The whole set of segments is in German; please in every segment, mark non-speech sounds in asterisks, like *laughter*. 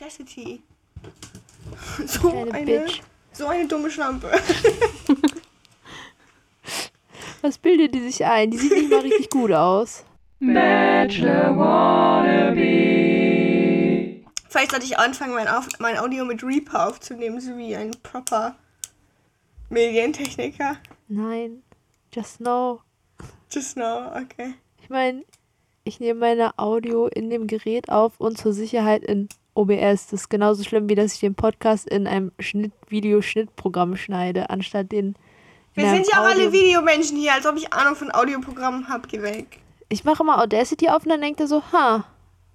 Audacity. *laughs* So Kleine eine, Bitch. so eine dumme Schlampe. *laughs* Was bildet die sich ein? Die sieht nicht mal richtig gut aus. Bachelor Wannabe. Vielleicht sollte ich anfangen, mein, Auf mein Audio mit Reaper aufzunehmen, so wie ein proper Medientechniker. Nein. Just know. Just now, okay. Ich meine, ich nehme meine Audio in dem Gerät auf und zur Sicherheit in OBS. Das ist genauso schlimm, wie dass ich den Podcast in einem Schnitt Videoschnittprogramm schneide, anstatt den. Wir sind ja auch alle Videomenschen hier, als ob ich Ahnung von Audioprogrammen hab. Geh weg. Ich mache immer Audacity auf und dann denkt er so, ha,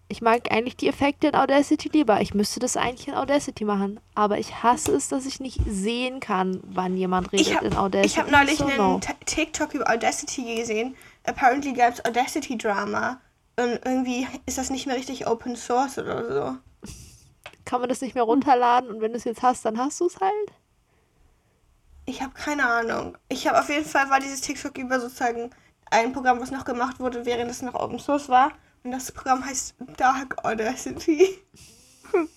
ich mag eigentlich die Effekte in Audacity lieber. Ich müsste das eigentlich in Audacity machen. Aber ich hasse es, dass ich nicht sehen kann, wann jemand redet habe in Audacity. ich hab neulich so einen no. TikTok über Audacity gesehen. Apparently gab es Audacity-Drama. Und irgendwie ist das nicht mehr richtig Open Source oder so. Kann man das nicht mehr runterladen und wenn du es jetzt hast, dann hast du es halt? Ich habe keine Ahnung. Ich habe auf jeden Fall war dieses TikTok über sozusagen ein Programm, was noch gemacht wurde, während es noch Open Source war. Und das Programm heißt Dark Audacity. *laughs*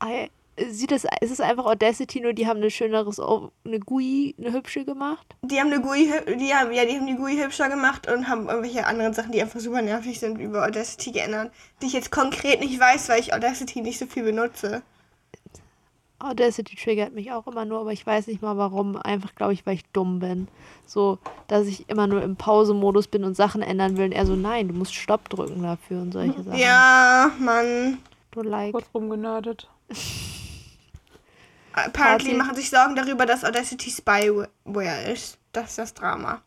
Ei- Sieht es, ist es einfach Audacity, nur die haben eine schöneres, eine GUI, eine hübsche gemacht? Die haben eine GUI, die haben, ja, die haben die GUI hübscher gemacht und haben irgendwelche anderen Sachen, die einfach super nervig sind, über Audacity geändert. Die ich jetzt konkret nicht weiß, weil ich Audacity nicht so viel benutze. Audacity triggert mich auch immer nur, aber ich weiß nicht mal warum. Einfach, glaube ich, weil ich dumm bin. So, dass ich immer nur im Pausemodus bin und Sachen ändern will. Und er so, nein, du musst Stopp drücken dafür und solche *laughs* Sachen. Ja, Mann. Du like. Kurz rumgenördet. *laughs* Apparently Party. machen sich Sorgen darüber, dass Audacity Spyware ist. Das ist das Drama.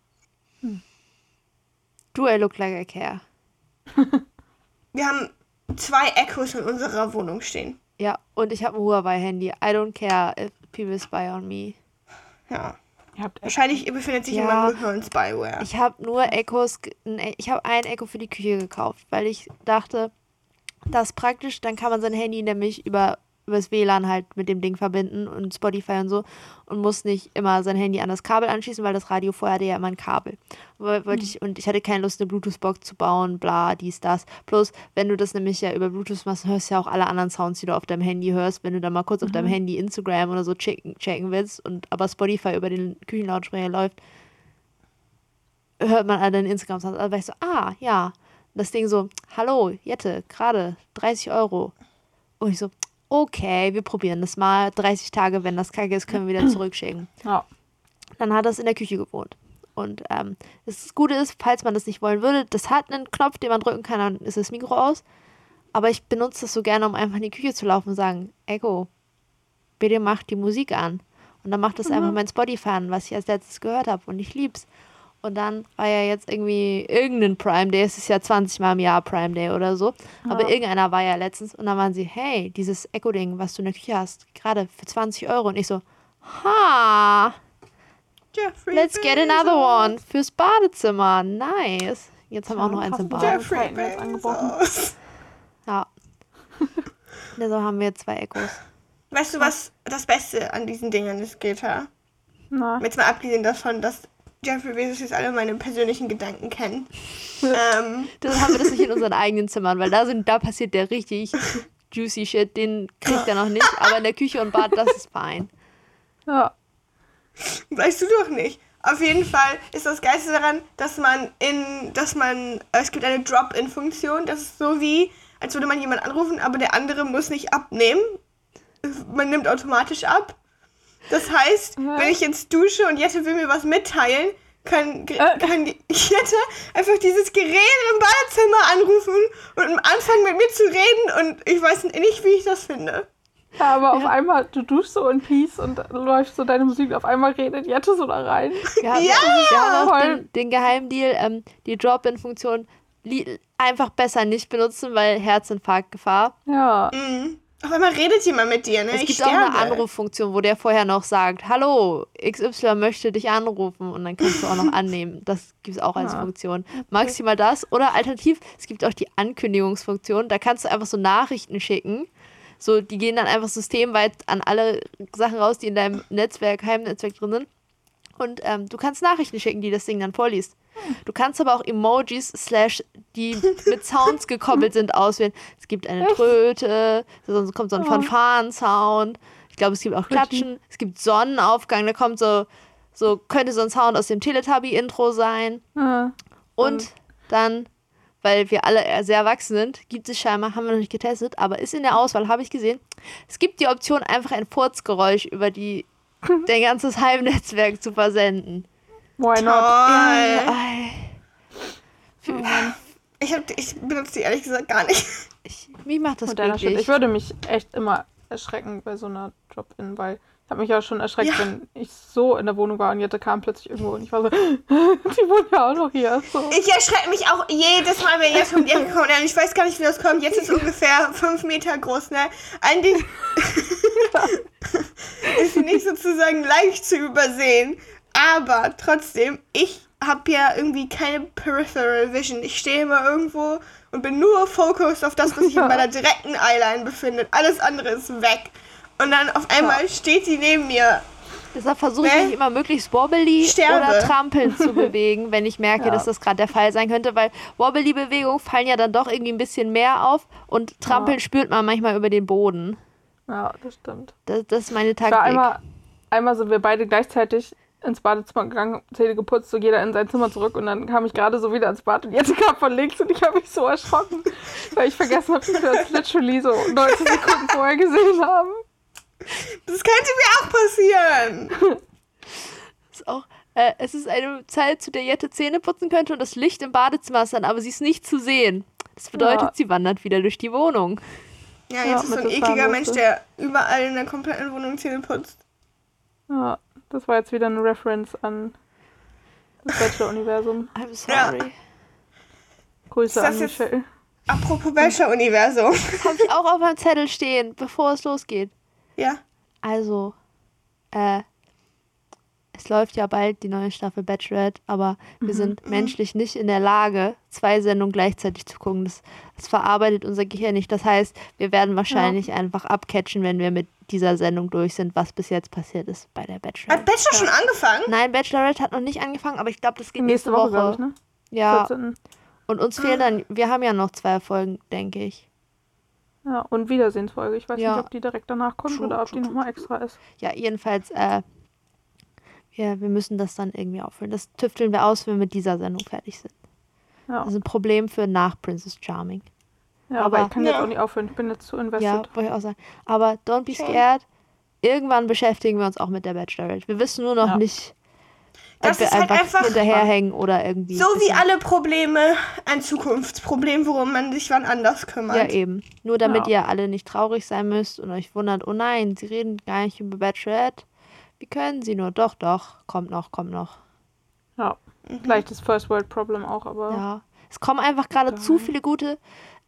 Do I look like I care? *laughs* Wir haben zwei Echos in unserer Wohnung stehen. Ja, und ich habe ein Huawei-Handy. I don't care if people spy on me. Ja. Ihr habt echt Wahrscheinlich befindet sich Ja. in meinem Gehirn Spyware. Ich habe nur Echos, ich habe ein Echo für die Küche gekauft, weil ich dachte, das ist praktisch, dann kann man sein Handy nämlich über übers WLAN halt mit dem Ding verbinden und Spotify und so und muss nicht immer sein Handy an das Kabel anschließen, weil das Radio vorher hatte ja immer ein Kabel. Woll- Wollte ich, und ich hatte keine Lust, eine Bluetooth-Box zu bauen, bla, dies, das. Bloß, wenn du das nämlich ja über Bluetooth machst, hörst du ja auch alle anderen Sounds, die du auf deinem Handy hörst, wenn du dann mal kurz auf deinem Handy Instagram oder so checken, checken willst und aber Spotify über den Küchenlautsprecher läuft, hört man alle deine Instagram-Sounds. Also war ich so, ah, ja. Das Ding so, hallo, Jette, gerade 30 Euro. Und ich so, okay, wir probieren das mal. 30 Tage, wenn das kacke ist, können wir wieder *clears throat* zurückschicken. Ja. Dann hat das in der Küche gewohnt. Und ähm, das Gute ist, falls man das nicht wollen würde, das hat einen Knopf, den man drücken kann, dann ist das Mikro aus. Aber ich benutze das so gerne, um einfach in die Küche zu laufen und sagen, Echo, bitte mach die Musik an. Und dann macht das einfach mein Spotify an, was ich als letztes gehört habe. Und ich lieb's. Und dann war ja jetzt irgendwie irgendein Prime Day, es ist ja 20 Mal im Jahr Prime Day oder so. Aber Ja. irgendeiner war ja letztens und dann waren sie, hey, dieses Echo-Ding, was du in der Küche hast, gerade für 20 Euro. Und ich so, ha, Jeffrey let's get another one fürs Badezimmer. Nice. Jetzt haben wir auch noch eins im Passend. Bad. Jeffrey jetzt angebrochen. Bezos. *laughs* Ja. Deshalb *laughs* haben wir jetzt zwei Echos. Weißt du, was das Beste an diesen Dingern ist, Greta? Na, Jetzt mal abgesehen davon, dass Jeffrey Bezos jetzt alle meine persönlichen Gedanken kennt. *laughs* ähm, Dann haben wir das nicht in unseren eigenen Zimmern, weil da sind, da passiert der richtig juicy Shit, den kriegt er noch nicht. Aber in der Küche und Bad, das ist fein. ja. weißt du doch nicht. Auf jeden Fall ist das Geilste daran, dass man in, dass man, es gibt eine Drop-in-Funktion. Das ist so wie, als würde man jemanden anrufen, aber der andere muss nicht abnehmen. Man nimmt automatisch ab. Das heißt, Ja. wenn ich jetzt dusche und Jette will mir was mitteilen, kann, Äh. kann die- *laughs* Jette einfach dieses Gerät im Badezimmer anrufen und anfangen mit mir zu reden und ich weiß nicht, wie ich das finde. Ja, aber auf Ja. einmal, du duschst so in Peace und läuft so deine Musik, auf einmal redet Jette so da rein. Ja! wir haben auch Voll. den, den Geheimdeal, ähm, die Drop-In-Funktion einfach besser nicht benutzen, weil Herzinfarktgefahr. Ja. Mhm. Auf einmal redet jemand mit dir, ne? Es ich gibt auch sterbe. eine Anruffunktion, wo der vorher noch sagt, hallo, XY möchte dich anrufen und dann kannst du auch noch *laughs* annehmen. Das gibt es auch als Ah. Funktion. Maximal das oder alternativ, es gibt auch die Ankündigungsfunktion, da kannst du einfach so Nachrichten schicken. So, die gehen dann einfach systemweit an alle Sachen raus, die in deinem Netzwerk, Heimnetzwerk drin sind. Und ähm, du kannst Nachrichten schicken, die das Ding dann vorliest. Du kannst aber auch Emojis slash die *laughs* mit Sounds gekoppelt sind auswählen. Es gibt eine Tröte, sonst kommt so ein Oh. Fanfaren-Sound. Ich glaube, es gibt auch Klatschen. Es gibt Sonnenaufgang, da kommt so, so könnte so ein Sound aus dem Teletubby-Intro sein. Ja. Und dann, weil wir alle sehr erwachsen sind, gibt es scheinbar, haben wir noch nicht getestet, aber ist in der Auswahl, habe ich gesehen. Es gibt die Option, einfach ein Furzgeräusch über die *laughs* dein ganzes Heimnetzwerk zu versenden. Why not? Toll. Ei, Ich, hab, ich benutze die ehrlich gesagt gar nicht. ich, mich macht das glücklich. Ich würde mich echt immer erschrecken bei so einer Drop-In, weil ich habe mich ja schon erschreckt, Ja. wenn ich so in der Wohnung war und Jette kam plötzlich irgendwo und ich war so, *laughs* die wohnt ja auch noch hier. So. Ich erschrecke mich auch jedes Mal, wenn jetzt um die Ecke kommt. Ich weiß gar nicht, wie das kommt. Jetzt ist es ungefähr fünf Meter groß, ne? Eigentlich *laughs* *laughs* ist sie nicht sozusagen leicht zu übersehen. Aber trotzdem, ich habe ja irgendwie keine Peripheral Vision. Ich stehe immer irgendwo und bin nur focused auf das, was sich in meiner direkten Eyeline befindet. Alles andere ist weg. Und dann auf einmal steht sie neben mir. Deshalb versuche ich Ne? mich immer möglichst wobbly Sterbe. oder trampeln zu bewegen, wenn ich merke, Ja. dass das gerade der Fall sein könnte, weil wobbly-Bewegungen fallen ja dann doch irgendwie ein bisschen mehr auf und trampeln Ja. spürt man manchmal über den Boden. Ja, das stimmt. Das, das ist meine Ich war Taktik. einmal, einmal sind wir beide gleichzeitig ins Badezimmer gegangen, Zähne geputzt, so jeder in sein Zimmer zurück und dann kam ich gerade so wieder ins Bad und Jette kam von links und ich habe mich so erschrocken, weil ich vergessen habe, dass wir uns literally so 19 Sekunden vorher gesehen haben. Das könnte mir auch passieren. *laughs* ist auch, äh, es ist eine Zeit, zu der Jette Zähne putzen könnte und das Licht im Badezimmer ist dann, aber sie ist nicht zu sehen. Das bedeutet, Ja. sie wandert wieder durch die Wohnung. Ja, Ja, jetzt ist so ein ekliger Mensch, der überall in der kompletten Wohnung Zähne putzt. Ja, das war jetzt wieder eine Reference an das Bachelor-Universum. *laughs* I'm sorry. Grüße Ist das an Michelle. Apropos Bachelor-Universum. *laughs* Habe ich auch auf meinem Zettel stehen, bevor es losgeht. Ja. Also, äh, es läuft ja bald die neue Staffel Bachelorette, aber wir sind menschlich nicht in der Lage, zwei Sendungen gleichzeitig zu gucken. Das, das verarbeitet unser Gehirn nicht. Das heißt, wir werden wahrscheinlich einfach abcatchen, wenn wir mit dieser Sendung durch sind, was bis jetzt passiert ist bei der Hat Bachelorette. Bachelor schon angefangen? Nein, Bachelorette hat noch nicht angefangen, aber ich glaube, das geht Nächste Woche, glaube ich, ne? Ja, 14. und uns fehlen dann, wir haben ja noch zwei Folgen, denke ich. Ja, und Wiedersehensfolge. Ich weiß Ja. nicht, ob die direkt danach kommt True, oder ob true, die nochmal extra ist. Ja, jedenfalls, äh, wir, wir müssen das dann irgendwie auffüllen. Das tüfteln wir aus, wenn wir mit dieser Sendung fertig sind. Ja, Das ist ein Problem für nach Princess Charming. ja aber, aber- ich kann jetzt Ja. auch nicht aufhören. Ich bin jetzt zu Ja, invested. wollte ich auch sagen. Aber don't be Schön. scared. Irgendwann beschäftigen wir uns auch mit der Bachelorette. Wir wissen nur noch Ja. nicht, Das ob wir ist halt einfach, einfach- hinterherhängen oder irgendwie. So wie alle Probleme ein Zukunftsproblem, worum man sich wann anders kümmert. Ja, eben. Nur damit Ja. ihr alle nicht traurig sein müsst und euch wundert, oh nein, sie reden gar nicht über Bachelorette. Wie können sie nur? Doch, doch, kommt noch, kommt noch. Ja. Vielleicht das First World Problem auch, aber Ja. Es kommen einfach gerade zu viele gute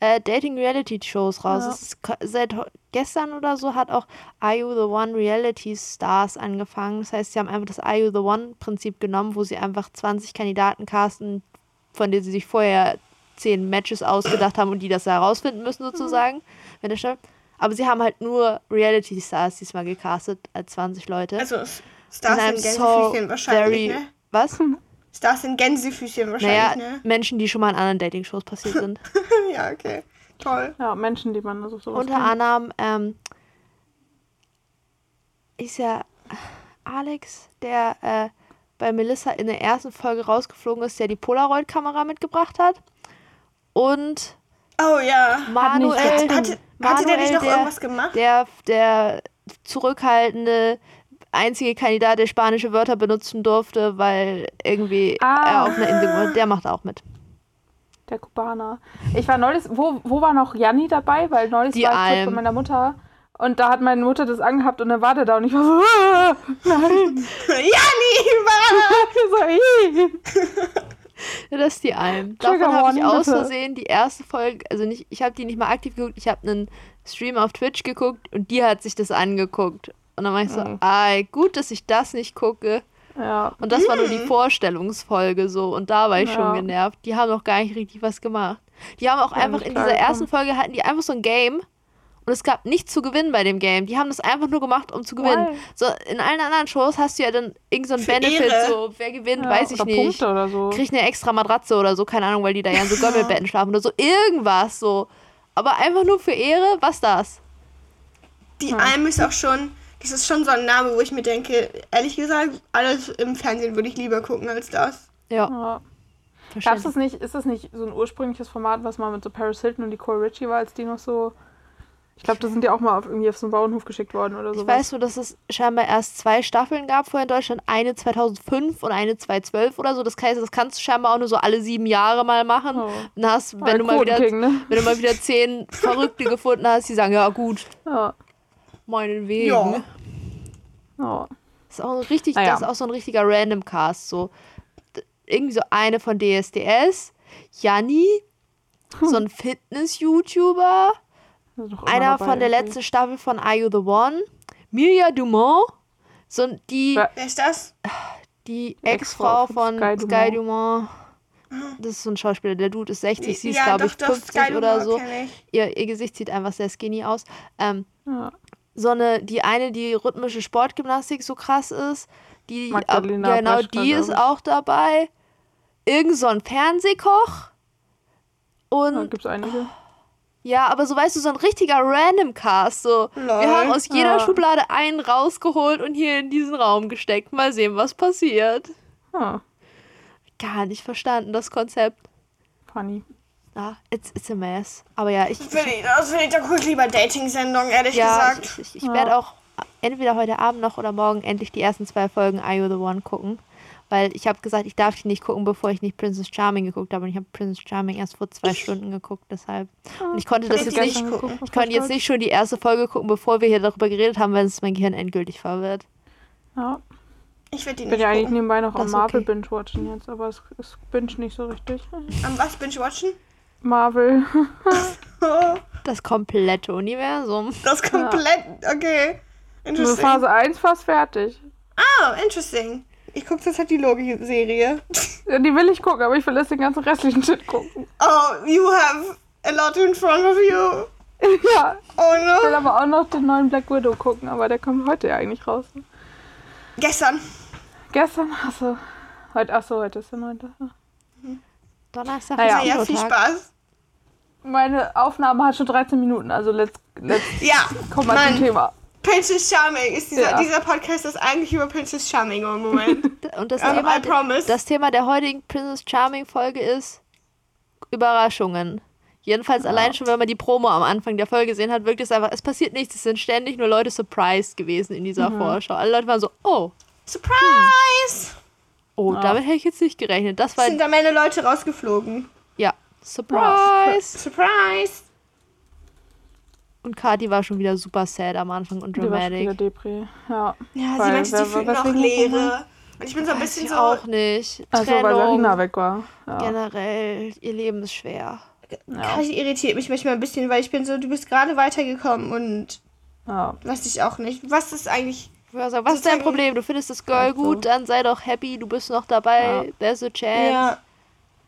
äh, Dating-Reality-Shows raus. Ja. Es ist, seit gestern oder so hat auch Are You the One Reality Stars angefangen. Das heißt, sie haben einfach das Are You the One-Prinzip genommen, wo sie einfach 20 Kandidaten casten, von denen sie sich vorher 10 Matches ausgedacht haben und die das herausfinden müssen, sozusagen. Wenn der stimmt. Aber sie haben halt nur Reality-Stars diesmal gecastet, als 20 Leute. Also Stars in Gänsefüßchen wahrscheinlich, very- ne? Was? Stars in Gänsefüßchen Naja, wahrscheinlich, ne? Menschen, die schon mal in anderen Dating-Shows passiert sind. *laughs* ja, okay. Toll. ja, Menschen, die man also sowas Unter kennt. anderem ähm, ist ja Alex, der äh, bei Melissa in der ersten Folge rausgeflogen ist, der die Polaroid-Kamera mitgebracht hat. Und Oh ja. Manuel, geklappt. Hatte, hatte der nicht Manuel, noch der, irgendwas gemacht? Der, der zurückhaltende, einzige Kandidat, der spanische Wörter benutzen durfte, weil irgendwie Ah. er auf einer Insel war. Der macht auch mit. Der Kubaner. Ich war neulich, wo, wo war noch Janni dabei? Weil neulich Die war ich kurz Alm. bei meiner Mutter und da hat meine Mutter das angehabt und dann war der da und ich war so, ah, *laughs* nein. *laughs* ja, lieber! *laughs* so, *laughs* das ist die Alm. Davon habe ich aus. Versehen die erste Folge, also nicht, ich habe die nicht mal aktiv geguckt, ich habe einen Stream auf Twitch geguckt und die hat sich das angeguckt. Und dann war ich so, Mhm. ah, gut, dass ich das nicht gucke. Ja, Und das war nur Mhm. die Vorstellungsfolge so und da war ich schon Ja. genervt. Die haben noch gar nicht richtig was gemacht. Die haben auch Ja, einfach in dieser ersten Folge hatten die einfach so ein Game Und es gab nichts zu gewinnen bei dem Game. Die haben das einfach nur gemacht, um zu gewinnen. So, in allen anderen Shows hast du ja dann irgend so Benefit, Ehre. so, wer gewinnt, Ja, weiß ich nicht. Punkte oder so. Kriegt eine extra Matratze oder so, keine Ahnung, weil die da ja in so *laughs* Gommelbetten schlafen oder so. Irgendwas so. Aber einfach nur für Ehre, was das? Die Alm ist auch schon, das ist schon so ein Name, wo ich mir denke, ehrlich gesagt, alles im Fernsehen würde ich lieber gucken als das. Ja, Ja. Gab's das nicht, ist das nicht so ein ursprüngliches Format, was mal mit so Paris Hilton und Nicole Richie war, als die noch so. Ich glaube, da sind die auch mal auf, irgendwie auf so einen Bauernhof geschickt worden oder so. Ich weiß nur, dass es scheinbar erst zwei Staffeln gab vorher in Deutschland. Eine 2005 und eine 2012 oder so. Das heißt, das kannst du scheinbar auch nur so alle sieben Jahre mal machen. Oh. Dann hast, wenn, du mal wieder, ne? wenn du mal wieder zehn *laughs* Verrückte gefunden hast, die sagen, ja gut, Ja. meinetwegen. Ja. ja. Das ist auch ein richtig, Naja. das ist auch so ein richtiger Random Cast. So. Irgendwie so eine von DSDS, Janni, so ein Fitness-YouTuber, einer von der letzten Staffel von Are You the One, Mirja Dumont, so die, Ja. Wer ist das? die Ex-Frau von von Sky Sky Dumont. Das ist so ein Schauspieler, der Dude ist 60, sie ist, glaube ich, 50 oder so. Ihr, ihr Gesicht sieht einfach sehr skinny aus. Ähm, Ja. so eine, die eine, die rhythmische Sportgymnastik so krass ist, die Magdalena ab, genau, Breschka, die ist auch dabei. Irgend so ein Fernsehkoch. Da Und gibt es einige. Ja, aber so weißt du, so ein richtiger Random Cast. So, wir haben aus jeder Ja. Schublade einen rausgeholt und hier in diesen Raum gesteckt. Mal sehen, was passiert. Ah, Gar nicht verstanden, das Konzept. funny. Ah, it's, it's a mess. Aber ja, ich, Will ich, das will ich, da gucke ich lieber Dating-Sendungen, ehrlich ja, gesagt. ich, ich, ich Ja. werde auch entweder heute Abend noch oder morgen endlich die ersten zwei Folgen Are You the One gucken. Weil ich habe gesagt, ich darf die nicht gucken, bevor ich nicht Princess Charming geguckt habe. Und ich habe Princess Charming erst vor zwei Stunden geguckt, deshalb. Und ich konnte das jetzt nicht. gucken. Ich konnte jetzt nicht schon die erste Folge gucken, bevor wir hier darüber geredet haben, weil es mein Gehirn endgültig verwirrt. Ja. Ich werde die Ich nicht bin ja eigentlich nebenbei noch Das am Marvel okay. binge-watchen jetzt, aber es, es binge nicht so richtig. Am was binge-watchen? Marvel. *laughs* Das komplette Universum. das ist komplett, okay. Also Interesting. Phase 1 fast fertig. Oh, interesting. Ich gucke jetzt halt die Logi-Serie. Ja, die will ich gucken, aber ich will erst den ganzen restlichen Shit gucken. Oh, you have a lot in front of you. *laughs* ja, Oh ich will no. aber auch noch den neuen Black Widow gucken, aber der kommt heute ja eigentlich raus. Gestern. Gestern, achso. Heute, achso, heute ist der 9. Donnerstag Naja. ist Ja, viel. Spaß. Meine Aufnahme hat schon 13 Minuten, also let's, let's Ja, kommen wir zum Thema. Princess Charming ist dieser, Ja. dieser Podcast ist eigentlich über Princess Charming im Moment. *laughs* Und das, Um, Thema, I promise. das Thema der heutigen Princess Charming Folge ist Überraschungen. Jedenfalls allein schon, wenn man die Promo am Anfang der Folge gesehen hat, wirkt es einfach, es passiert nichts. Es sind ständig nur Leute surprised gewesen in dieser Vorschau. Alle Leute waren so, oh, Surprise! oh, Ja. damit hätte ich jetzt nicht gerechnet. Das war, Sind am Ende Leute rausgeflogen. ja, surprise. Surprise! Und Kati war schon wieder super sad am Anfang und Die war schon wieder dramatic. Depri. Ja. Ja, sie meinte, sie fühlt noch? Leere. Und ich bin so ein bisschen Ich so. auch nicht. Also, weil Sarina weg war. Ja. generell, ihr Leben ist schwer. Ja. Kati irritiert mich manchmal ein bisschen, weil ich bin so, du bist gerade weitergekommen und ja. weiß ich auch nicht. Was ist eigentlich. Ich würde sagen, was ist dein Problem? Du findest das Girl Ach so. gut, dann sei doch happy, du bist noch dabei, Ja. there's a chance. Ja.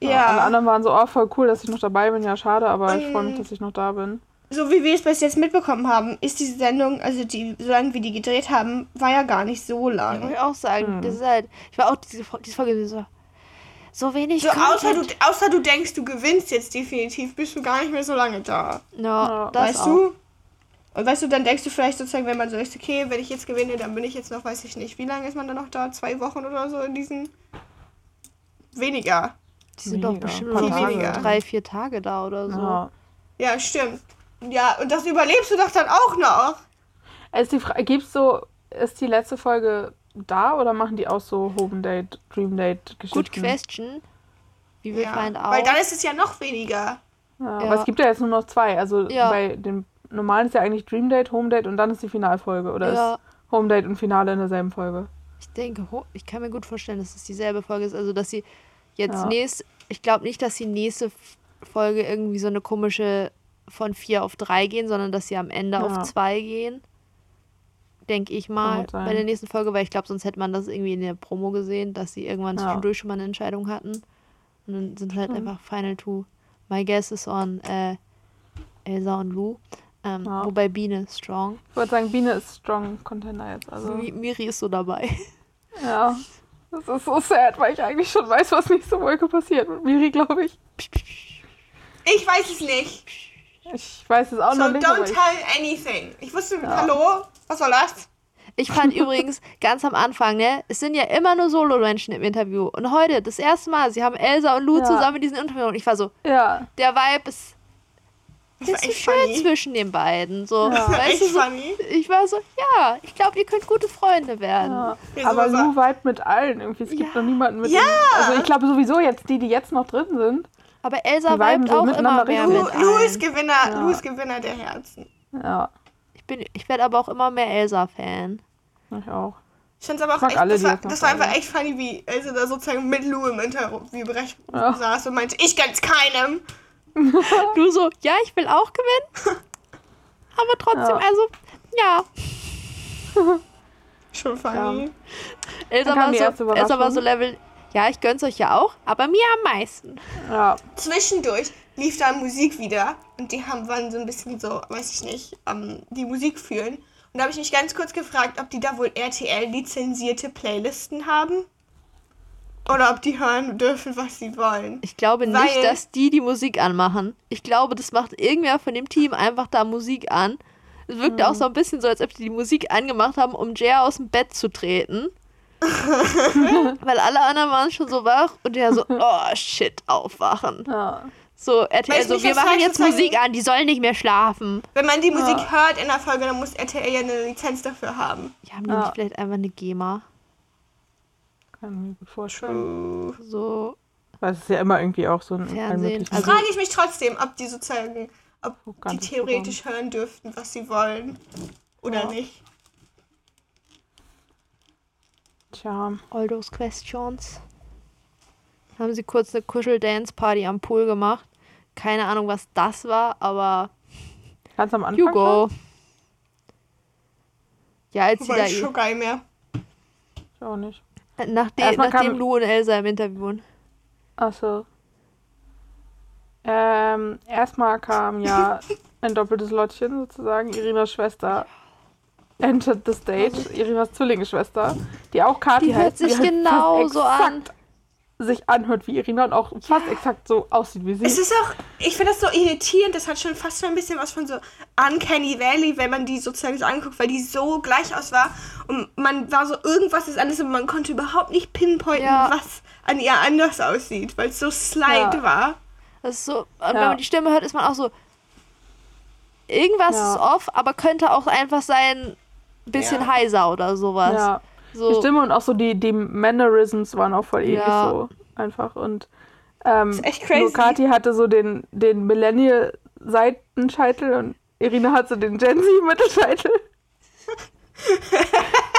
Alle Ja. anderen waren so, oh, voll cool, dass ich noch dabei bin. Ja, schade, aber ich freue mich, Mm. dass ich noch da bin. So wie wir es bis jetzt mitbekommen haben, ist diese Sendung, also die, solange wir die gedreht haben, war ja gar nicht so Ich lang. muss auch sagen, Hm. das ist halt, ich war auch diese, diese Folge so, so wenig So, außer du, außer du denkst, du gewinnst jetzt definitiv, bist du gar nicht mehr so lange da. Ja, Ja. das weißt auch. du? Und weißt du, dann denkst du vielleicht sozusagen, wenn man so ist, okay, wenn ich jetzt gewinne, dann bin ich jetzt noch, weiß ich nicht, wie lange ist man dann noch da? Zwei Wochen oder so in diesen. Weniger. Die sind doch bestimmt noch drei, vier Tage da oder so. Ja. Ja, stimmt. Ja, und das überlebst du doch dann auch noch. Ist die Frage, gibt's so, ist die letzte Folge da oder machen die auch so Home Date, Dream Date Geschichten? Good question. We will Ja. find out. Weil dann ist es ja noch weniger. Ja, Ja. Aber es gibt ja jetzt nur noch zwei. Also Ja. bei dem normalen ist ja eigentlich Dream Date, Home Date und dann ist die Finalfolge. Oder ja, ist Home Date und Finale in derselben Folge? ich denke, ich kann mir gut vorstellen, dass es dieselbe Folge ist. Also, dass sie jetzt Ja. nächst, ich glaube nicht, dass die nächste Folge irgendwie so eine komische von vier auf drei gehen, sondern dass sie am Ende Ja. auf zwei gehen. Denke ich mal bei der nächsten Folge, weil ich glaube, sonst hätte man das irgendwie in der Promo gesehen, dass sie irgendwann Ja. zwischendurch schon mal eine Entscheidung hatten. Und dann sind halt Hm. einfach Final Two. My guess is on äh, Elsa und Lou. Ähm, Ja. Wobei Biene ist strong. Ich wollte sagen, Biene ist strong Contender jetzt. Also, Mi- Miri ist so dabei. *laughs* ja. Das ist so sad, weil ich eigentlich schon weiß, was nächste Woche passiert mit Miri, glaube ich. Ich weiß es nicht. Ich weiß es auch So, noch nicht. aber don't ich, tell anything. Ich wusste, hallo? Was soll das? Ich fand übrigens ganz am Anfang, ne, es sind ja immer nur Solo-Menschen im Interview. Und heute, das erste Mal, sie haben Elsa und Lou Ja. zusammen in diesem Interview. Und ich war so, ja, der Vibe ist Das bisschen echt schön funny. zwischen den beiden. So, Ja. weißt echt du, so, funny. ich war so, ja, ich glaube, ihr könnt gute Freunde werden. ja. Ja, Aber so- Lou vibet mit allen irgendwie. Es gibt Ja. noch niemanden mit Ja. dem, Also ich glaube sowieso jetzt, die, die jetzt noch drin sind. Aber Elsa vibet so auch immer mehr Lou, mit Lou allen. ist Gewinner, Ja. Lou ist Gewinner der Herzen. Ja, Ich, bin- ich werde aber auch immer mehr Elsa-Fan. ich auch. Ich fand's aber auch echt, alle, das, war, das war einfach echt funny, wie Elsa da sozusagen mit Lou im Interview berecht Ja. saß und meinte, ich gönn's keinem. *laughs* Du so, ja, ich will auch gewinnen. *laughs* Aber trotzdem, Ja. also, ja. Schon funny. Elsa Dann kam war, so, Elsa war so Level, ja, ich gönn's euch ja auch, aber mir am meisten. Ja, Zwischendurch lief da Musik wieder und die haben waren so ein bisschen so, weiß ich nicht, ähm, die Musik fühlen. Und da habe ich mich ganz kurz gefragt, ob die da wohl RTL lizenzierte Playlisten haben. Oder ob die hören dürfen, was sie wollen. Ich glaube nicht, Weil- dass die die Musik anmachen. Ich glaube, das macht irgendwer von dem Team einfach da Musik an. Es wirkte auch so ein bisschen so, als ob die die Musik angemacht haben, um Jer aus dem Bett zu treten. *laughs* Weil alle anderen waren schon so wach und der so, *laughs* oh shit, aufwachen. ja. So, RTL ich so, wir machen jetzt Musik an, die sollen nicht mehr schlafen. Wenn man die Musik Ja. hört in der Folge, dann muss RTL ja eine Lizenz dafür haben. Ja, haben die Ja. vielleicht einfach eine GEMA? Kann ich mir gut vorstellen. So, Weil es ist ja immer irgendwie auch so ein Fernsehen, also- Frage ich mich trotzdem, ob die sozusagen, ob Oh, die theoretisch hören dürften, was sie wollen. Oder Ja. nicht. Tja, all those questions. Haben sie kurz eine Kuschel-Dance-Party am Pool gemacht. Keine Ahnung, was das war, aber ganz am Anfang. Hugo. Ja, als sie Wobei da ich schon geil mehr. Ich auch nicht. nachdem, Erstmal nachdem kam- Lou und Elsa im Interview waren. Achso. Ähm, erstmal kam ja *laughs* ein doppeltes Lottchen sozusagen. Irinas Schwester entered the stage. Irinas Zwillingsschwester, die auch Kati Die hört heißt, sich halt genauso an. sich anhört wie Irina und auch fast exakt so aussieht wie sie. Es ist auch, ich finde das so irritierend, das hat schon fast schon ein bisschen was von so Uncanny Valley, wenn man die sozusagen so anguckt, weil die so gleich aus war und man war so, irgendwas ist anders und man konnte überhaupt nicht pinpointen, Ja. was an ihr anders aussieht, weil es so slight Ja. war. Das ist so, und wenn Ja. man die Stimme hört, ist man auch so. Irgendwas Ja. ist off, aber könnte auch einfach sein, bisschen Ja. heiser oder sowas. ja. So, Die Stimme und auch so die, die Mannerisms waren auch voll ähnlich Ja. so einfach. Und ähm, ist echt crazy. nur Kati hatte so den, den Millennial-Seitenscheitel und Irina hat so den Gen Z-Mittelscheitel. *laughs*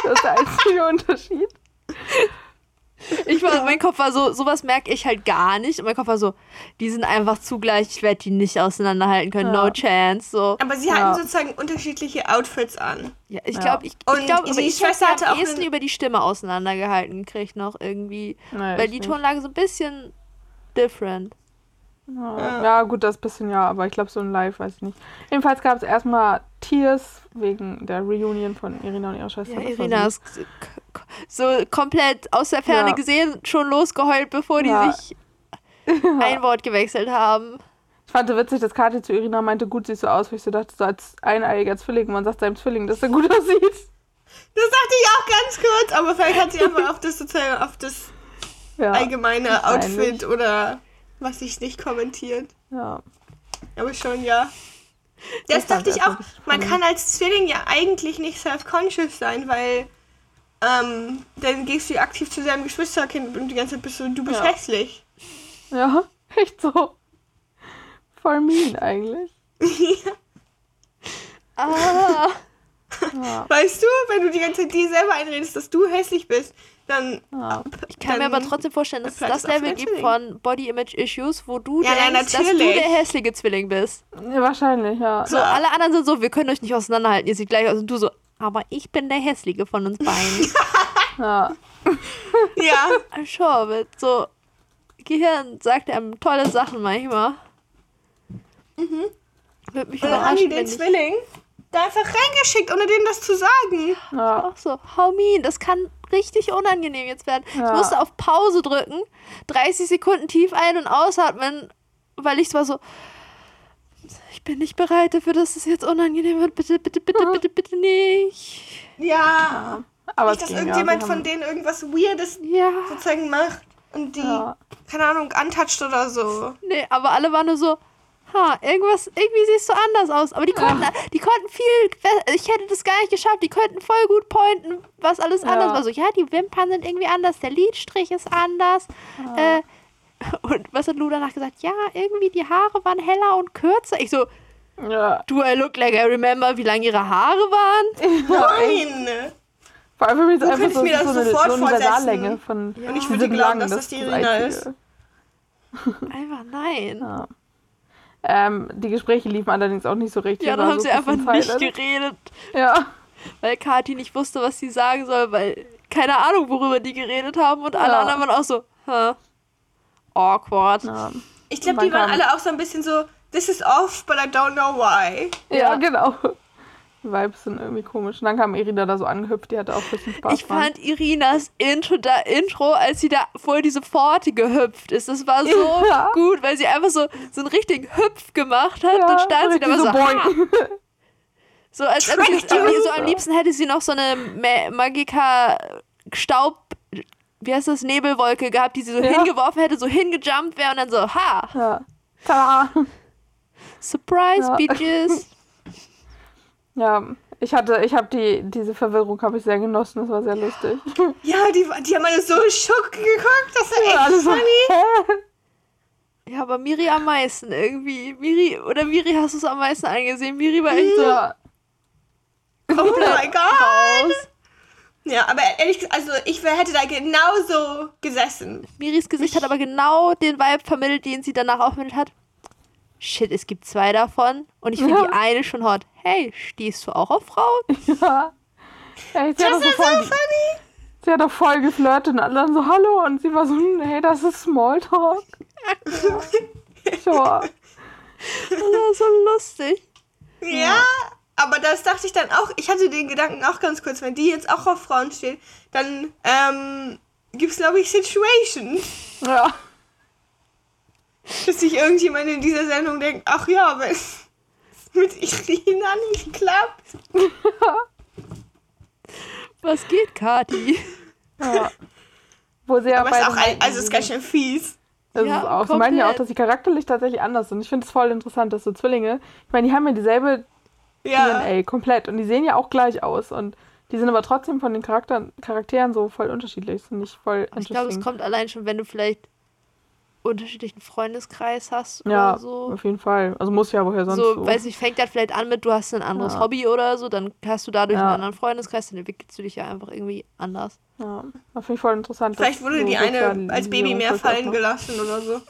das ist der einzige Unterschied. Ich war, mein Kopf war so, sowas merke ich halt gar nicht. Und mein Kopf war so, die sind einfach zugleich, ich werde die nicht auseinanderhalten können, Ja. no chance. So. Aber sie Ja. hatten sozusagen unterschiedliche Outfits an. Ja, ich Ja. glaube, ich, ich glaube, die aber ich Schwester hatte am auch ehesten über die Stimme auseinandergehalten gekriegt noch irgendwie. Nee, weil die nicht. Tonlage so ein bisschen different. Ja, ja, gut, das bisschen ja, aber ich glaube, so ein Live weiß ich nicht. Jedenfalls gab es erstmal Tears wegen der Reunion von Irina und ihrer Schwester. Ja, Irina ist so komplett aus der Ferne Ja. gesehen, schon losgeheult, bevor die Ja. sich *laughs* ein Wort gewechselt haben. Ich fand witzig, dass Kathi zu Irina meinte, gut siehst du aus, weil ich so dachte, so als eineiiger Zwilling, man sagt seinem Zwilling, dass er gut *laughs* aussieht. Das dachte ich auch ganz kurz, aber vielleicht hat sie *laughs* einfach auf das sozusagen auf das Ja, allgemeine. Outfit oder was ich nicht kommentiert. ja. Aber schon, ja. Das fand dachte ich auch, man kann als Zwilling ja eigentlich nicht self-conscious sein, weil ähm, dann gehst du aktiv zu deinem Geschwisterkind und die ganze Zeit bist du, du bist Ja. hässlich. Ja, *laughs* echt so. Voll mean eigentlich. *laughs* Ah, Ja, Weißt du, wenn du die ganze Zeit dir selber einredest, dass du hässlich bist, dann ja. ich kann mir Dann aber trotzdem vorstellen, dass es das Level gibt von Body Image Issues, wo du Ja, denkst, dass du der hässliche Zwilling bist. ja wahrscheinlich, ja. So, alle anderen sind so, wir können euch nicht auseinanderhalten, ihr seht gleich aus und du so, aber ich bin der hässliche von uns beiden. *laughs* ja. ja. I'm sure it. So, Gehirn sagt einem tolle Sachen manchmal. Würde mich Und dann haben die den. Zwilling da einfach reingeschickt, ohne denen das zu sagen. Ja. Auch so, how mean, das kann richtig unangenehm jetzt werden. Ja. Ich musste auf Pause drücken, 30 Sekunden tief ein- und ausatmen, weil ich war so, ich bin nicht bereit dafür, dass es jetzt unangenehm wird. Bitte, bitte, bitte, bitte, bitte nicht. Ja. Aber nicht, dass ja. irgendjemand Sie von haben- denen irgendwas Weirdes Ja. sozusagen macht und die, Ja. keine Ahnung, antatscht oder so. Nee, aber alle waren nur so, ha, irgendwas, irgendwie siehst du anders aus. Aber die konnten, die konnten viel, ich hätte das gar nicht geschafft, die könnten voll gut pointen, was alles anders Ja. war. So, ja, die Wimpern sind irgendwie anders, der Lidstrich ist anders. Äh, *laughs* und was hat Lou danach gesagt? Ja, irgendwie die Haare waren heller und kürzer. Ich so, Ja. do I look like I remember, wie lang ihre Haare waren? *laughs* Nein! Vor allem ist Du einfach so, mir so das eine, sofort so eine Universallänge vorsetzen. von Und ich die würde glauben, lang, dass das die ist Irina Einzige. Einfach nein. Ja. Ähm, die Gespräche liefen allerdings auch nicht so richtig. Ja, dann haben so sie einfach bisschen nicht silent. geredet, Ja. weil Kathi nicht wusste, was sie sagen soll, weil keine Ahnung, worüber die geredet haben und alle Ja. anderen waren auch so, hä? Awkward. Ja. Ich glaube, die waren alle auch so ein bisschen so, this is off, but I don't know why. ja, Ja. genau. Die Vibes sind irgendwie komisch. Und dann kam Irina da so angehüpft, die hatte auch ein bisschen Spaß. Ich dran. fand Irinas Intro, da Intro, als sie da vor diese Pforte gehüpft ist, das war so *laughs* Ja. gut, weil sie einfach so, so einen richtigen Hüpf gemacht hat. ja, dann stand sie da so, so so als ob sie, so am liebsten hätte sie noch so eine Ma Magika Staub, wie heißt das, Nebelwolke gehabt, die sie so Ja. hingeworfen hätte, so hingejumpt wäre und dann so, ha, Ja. Tada. surprise, Ja. bitches. Ja, ich hatte, ich habe die, diese Verwirrung habe ich sehr genossen, das war sehr lustig. *laughs* Ja, die, die haben alle so schock geguckt, das war echt Alle so, funny. Ja, aber Miri am meisten irgendwie. Miri, oder Miri hast du es am meisten angesehen? Miri war echt so Ja, Oh mein Gott. Ja, aber ehrlich gesagt, also ich hätte da genauso gesessen. Miris Gesicht hat aber genau den Vibe vermittelt, den sie danach auch vermittelt hat. Shit, es gibt zwei davon und ich finde Ja. die eine schon hot. Hey, stehst du auch auf Frauen? *laughs* ja. Ey, sie, Das doch so ist so voll, funny. sie hat doch voll geflirtet und alle dann so, hallo. Und sie war so, hey, das ist Smalltalk. Sure. Das war so lustig. Ja, aber das dachte ich dann auch, ich hatte den Gedanken auch ganz kurz, wenn die jetzt auch auf Frauen stehen, dann ähm, gibt es, glaube ich, Situations, Ja. dass sich irgendjemand in dieser Sendung denkt, ach ja, wenn es mit Irina nicht klappt. Was geht, Kati? ja. Wo sie ja Aber es ist auch, ein, also es ist ganz schön fies. Das Ja, ist auch. Sie meinen ja auch, dass sie charakterlich tatsächlich anders sind. Ich finde es voll interessant, dass so Zwillinge, ich meine, die haben ja dieselbe Ja. DNA komplett und die sehen ja auch gleich aus und die sind aber trotzdem von den Charakteren, Charakteren so voll unterschiedlich. Das finde ich voll Ich glaube, es kommt allein schon, wenn du vielleicht unterschiedlichen Freundeskreis hast ja, oder so. auf jeden Fall. Also muss ja woher sonst so, so. weiß ich, fängt das vielleicht an mit, du hast ein anderes Ja. Hobby oder so, dann hast du dadurch Ja. einen anderen Freundeskreis, dann entwickelst du dich ja einfach irgendwie anders. ja, das finde ich voll interessant. Vielleicht wurde die eine als Baby mehr fallen gelassen oder so.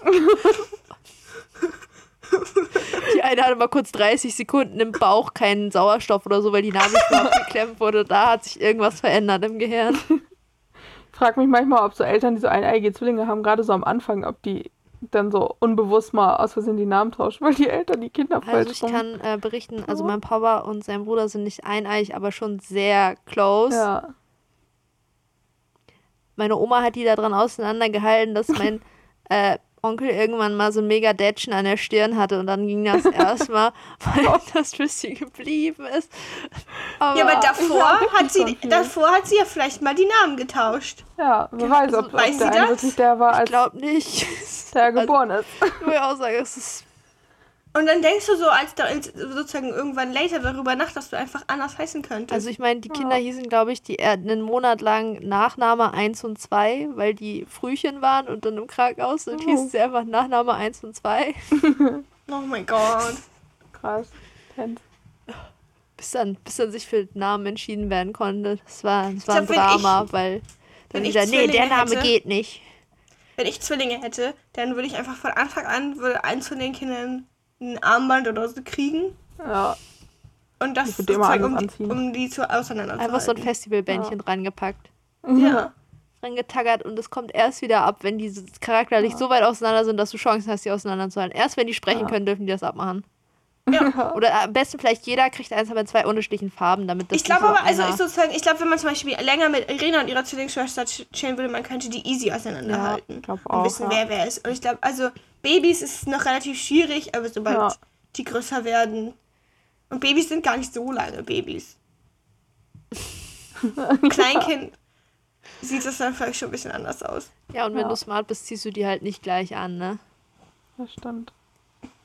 Die eine hatte mal kurz 30 Sekunden im Bauch keinen Sauerstoff oder so, weil die Nabelschnur geklemmt wurde. Da hat sich irgendwas verändert im Gehirn. *laughs* Ich frage mich manchmal, ob so Eltern, die so eineige Zwillinge haben, gerade so am Anfang, ob die dann so unbewusst mal aus Versehen die Namen tauschen, weil die Eltern die Kinder Also falsch ich rum- kann äh, berichten, also mein Papa und sein Bruder sind nicht eineig, aber schon sehr close. Ja. Meine Oma hat die da dran auseinandergehalten, dass mein *laughs* äh, Onkel irgendwann mal so ein mega Dätschen an der Stirn hatte und dann ging das erstmal, *laughs* weil das bisschen geblieben ist. Aber, Ja, aber davor hat sie davor hat sie ja vielleicht mal die Namen getauscht. Ja, wer weiß, ob, also, ob weiß der das? wirklich der war, ich als glaube nicht. der *laughs* geboren ist. Ich würde auch sagen, es ist Und dann denkst du so, als da sozusagen irgendwann later darüber nach, dass du einfach anders heißen könntest. Also ich meine, die Kinder hießen, glaube ich, die einen Monat lang Nachname 1 und 2, weil die Frühchen waren und dann im Krankenhaus sind, Oh. hießen sie einfach Nachname 1 und 2. *laughs* oh mein Gott. Krass. Bis dann, bis dann sich für Namen entschieden werden konnte. Das war, das war glaub, ein Drama, ich- weil dann wenn ich wieder, nee, der Zwillinge Name hätte- geht nicht. Wenn ich Zwillinge hätte, dann würde ich einfach von Anfang an würde eins von den Kindern ein Armband oder so kriegen Ja. und das sozusagen, um, um die zu auseinanderzuhalten. Einfach so ein Festivalbändchen dran gepackt, Ja. dran getaggert und es kommt erst wieder ab, wenn die charakterlich so weit auseinander sind, dass du Chancen hast, die auseinanderzuhalten. Erst wenn die sprechen Ja. können, dürfen die das abmachen. Ja. *laughs* Oder am besten vielleicht jeder kriegt eins, aber in zwei unterschiedlichen Farben, damit das Ich glaube aber, also ich sozusagen, ich glaube, wenn man zum Beispiel länger mit Irina und ihrer Zwillingsschwester ch- chillen würde, man könnte die easy auseinanderhalten. Ja, ich glaub und auch, wissen, ja. wer wer ist. Und ich glaube, also Babys ist noch relativ schwierig, aber sobald Ja. die größer werden. Und Babys sind gar nicht so lange Babys. *laughs* Kleinkind sieht das dann vielleicht schon ein bisschen anders aus. Ja, und wenn Ja. du smart bist, ziehst du die halt nicht gleich an, ne? Das stimmt.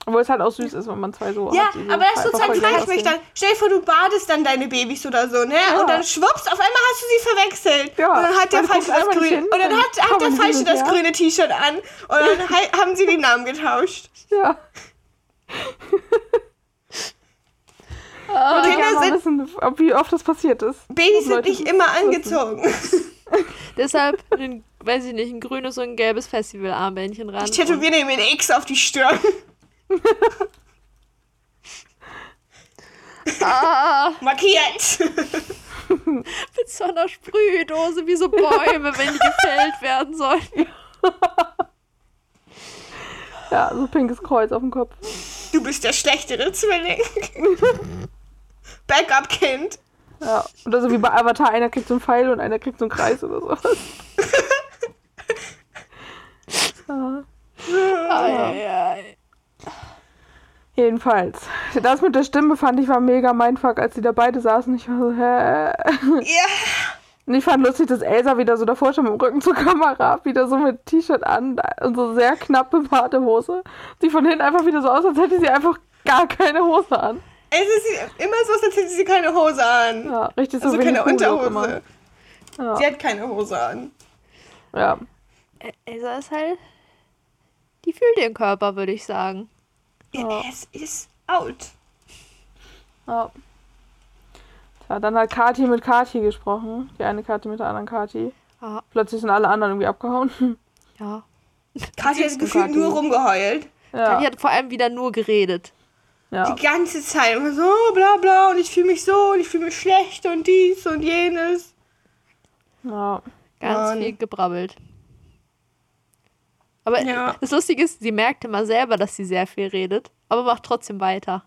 Obwohl es halt auch süß ist, wenn man zwei so Ja, hat. aber das sozusagen frage ich mich dann. Stell dir vor, du badest dann deine Babys oder so, ne? Ja. Und dann schwupps, auf einmal hast du sie verwechselt. Ja, Und dann hat der Falsche das grüne. hin, Und dann hat, hat der Falsche das her. grüne T-Shirt an. Und dann *laughs* haben sie den Namen getauscht. Ja. *laughs* Und Ich will Kinder sind, wissen, ob, wie oft das passiert ist. Babys sind Leute, nicht immer angezogen. *laughs* Deshalb, ein, weiß ich nicht, ein grünes und ein gelbes Festivalarmbändchen ran. Ich tätowiere mir ein X auf die Stirn. Ah, Markiert. *laughs* mit so einer Sprühdose wie so Bäume, wenn die gefällt werden sollen. *laughs* Ja, so pinkes Kreuz auf dem Kopf. Du bist der schlechtere Zwilling. *laughs* Backup-Kind. Ja. Oder so wie bei Avatar, einer kriegt so einen Pfeil und einer kriegt so einen Kreis oder sowas. ja. Ei, ei. Jedenfalls. Das mit der Stimme fand ich war mega mindfuck, als sie da beide saßen. Ich war so, hä? Ja. Und ich fand lustig, dass Elsa wieder so davor schon mit dem Rücken zur Kamera, wieder so mit T-Shirt an und so sehr knapp bewahrte Hose. Sie von hinten einfach wieder so aus, als hätte sie einfach gar keine Hose an. Es ist immer so, als hätte sie keine Hose an. Ja, richtig so Also wie keine Unterhose. Ja. Sie hat keine Hose an. ja. Elsa ist halt. Die fühlt ihren Körper, würde ich sagen. Ja. Es ist out. Ja. Tja, dann hat Kati mit Kati gesprochen. Die eine Kati mit der anderen Kati. Ah, Plötzlich sind alle anderen irgendwie abgehauen. ja. Kathi hat *laughs* gefühlt nur rumgeheult. Ja. Die hat vor allem wieder nur geredet. ja. Die ganze Zeit. Immer so, bla bla, und ich fühle mich so, und ich fühle mich schlecht, und dies und jenes. ja. Ganz Mann. viel gebrabbelt. Aber Ja. das Lustige ist, sie merkt immer selber, dass sie sehr viel redet, aber macht trotzdem weiter.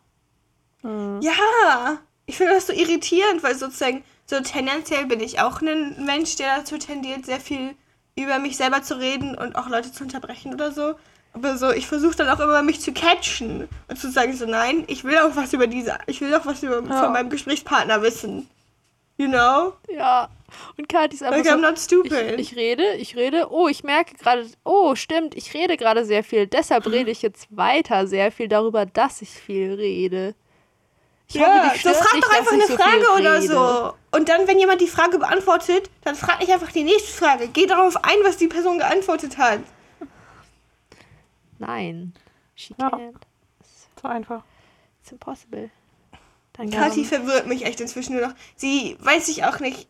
Mhm. Ja, ich finde das so irritierend, weil sozusagen, so tendenziell bin ich auch ein Mensch, der dazu tendiert, sehr viel über mich selber zu reden und auch Leute zu unterbrechen oder so. Aber so, ich versuche dann auch immer, mich zu catchen und zu sagen, so, nein, ich will auch was über diese, ich will auch was über, Ja. von meinem Gesprächspartner wissen. You know? Ja. Und Kathi ist einfach Like, so, I'm not stupid. ich, ich rede, ich rede, oh, ich merke gerade, oh, stimmt, ich rede gerade sehr viel, deshalb *gasps* rede ich jetzt weiter sehr viel darüber, dass ich viel rede. Ich ja, hoffe, dich so frag nicht, doch einfach eine so Frage oder rede. so. Und dann, wenn jemand die Frage beantwortet, dann frag nicht einfach die nächste Frage. Geh darauf ein, was die Person geantwortet hat. Nein. She Ja. can't. So einfach. It's impossible. Dann Kathi verwirrt mich echt inzwischen nur noch. Sie weiß ich auch nicht.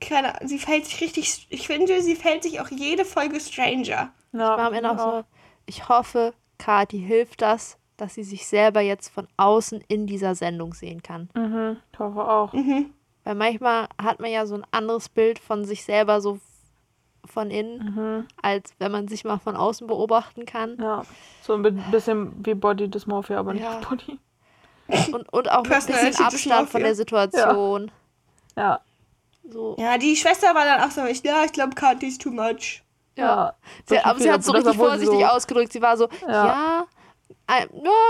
Keine Ahnung, sie fällt sich richtig. Ich finde, sie fällt sich auch jede Folge Stranger. Ja, war am Ende auch so, ich hoffe, Kathi hilft das, dass sie sich selber jetzt von außen in dieser Sendung sehen kann. Mhm, ich hoffe auch. Mhm. Weil manchmal hat man ja so ein anderes Bild von sich selber so von innen, Mhm. als wenn man sich mal von außen beobachten kann. Ja. So ein bi- bisschen wie Body Dysmorphia, aber Ja. nicht Body. Und, und auch mit ein bisschen Abstand von der Situation. Ja. So. Ja, die Schwester war dann auch so, ich, ja, ich glaube, Kathi ist too much. Ja. Sie, aber sie hat so richtig vorsichtig aus. ausgedrückt. Sie war so, Ja. ja, ja,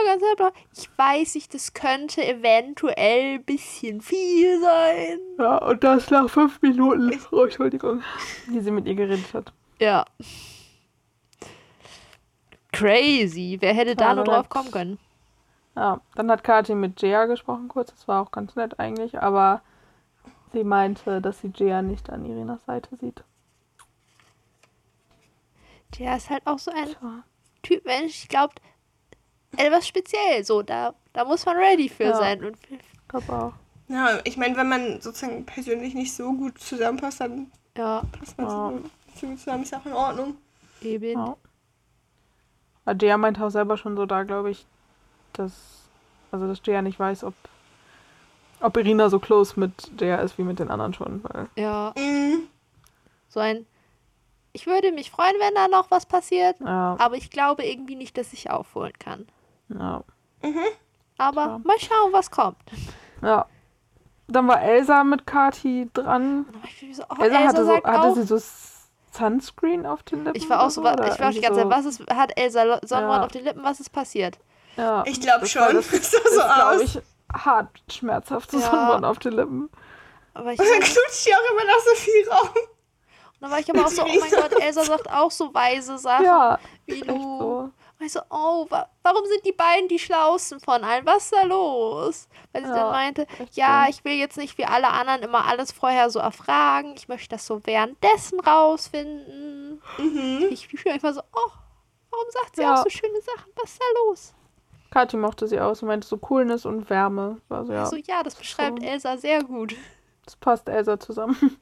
ganz einfach. Ich weiß nicht, das könnte eventuell ein bisschen viel sein. Ja, und das nach fünf Minuten. Oh, Entschuldigung. Die sie mit ihr geredet hat. Ja. Crazy. Wer hätte da Ja, nur drauf kommen können? Ja, dann hat Kathi mit Jaya gesprochen kurz. Das war auch ganz nett eigentlich, aber sie meinte, dass sie Jaya nicht an Irinas Seite sieht. Der ist halt auch so ein Tja. Typ Mensch, ich glaube, etwas speziell. So, da, da muss man ready für Ja. sein. Und Ich glaube auch. Ja, ich meine, wenn man sozusagen persönlich nicht so gut zusammenpasst, dann ja, passt man Ja. so gut zusammen, ist auch in Ordnung. eben. Ja. Aber Jaya meinte auch selber schon so da, glaube ich, dass, also dass Jaya nicht weiß, ob, ob Irina so close mit Jaya ist wie mit den anderen schon. Weil, Ja, Mhm. so ein. Ich würde mich freuen, wenn da noch was passiert. ja, Aber ich glaube irgendwie nicht, dass ich aufholen kann. ja. Aber Ja. mal schauen, was kommt. Ja. Dann war Elsa mit Kati dran. So, oh, Elsa, Elsa hatte, so, hatte auch, sie so Sunscreen auf den Lippen? ich war auch so, oder ich war auch die ganze Zeit, was ist, hat Elsa Sonnenbrand Ja. auf den Lippen, was ist passiert? Ja, Ich glaube schon. Das *laughs* Das sah so aus. ich, hart schmerzhaft, Ja. Sonnenbrand auf den Lippen. Aber ich, Und dann und knutscht die auch immer noch so viel Raum. dann war ich aber auch so, oh mein *laughs* Gott, Elsa sagt auch so weise Sachen Ja, wie du. so. Und ich so, oh, wa warum sind die beiden die Schlausten von allen? Was ist da los? Weil sie Ja, dann meinte, ja, ich will jetzt nicht wie alle anderen immer alles vorher so erfragen. Ich möchte das so währenddessen rausfinden. Mhm. Ich fühle einfach so, oh, warum sagt sie Ja. auch so schöne Sachen? Was ist da los? Kathi mochte sie aus und meinte so Coolness und Wärme. War so, ja, So, ja, das beschreibt So. Elsa sehr gut. das passt Elsa zusammen. *laughs*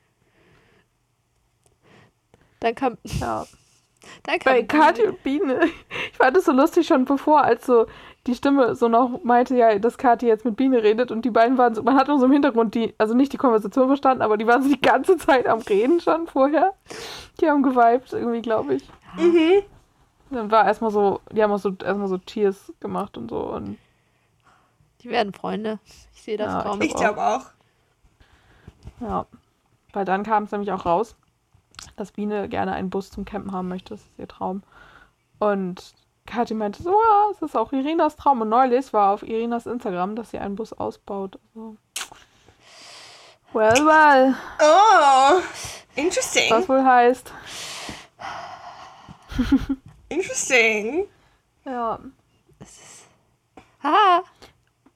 Dann kam, *laughs* Ja. *laughs* dann kam Bei Kathi und Biene, ich fand es so lustig schon bevor, als so die Stimme so noch meinte, ja, dass Kathi jetzt mit Biene redet und die beiden waren so, man hat nur so im Hintergrund die, also nicht die Konversation verstanden, aber die waren so die ganze Zeit am Reden schon vorher. Die haben geweibt irgendwie, glaube ich. Mhm. Dann war erstmal so, die haben auch so erstmal so Cheers gemacht und so und die werden Freunde. Ich sehe das Ja, kaum. Ich glaube auch. ja. Weil dann kam es nämlich auch raus, dass Biene gerne einen Bus zum Campen haben möchte. Das ist ihr Traum. Und Kathi meinte so, ja, es ist auch Irinas Traum. Und neulich war auf Irinas Instagram, dass sie einen Bus ausbaut. Also, well, well. Oh, interesting. Was wohl heißt. *laughs* Interesting. Ja. Ah,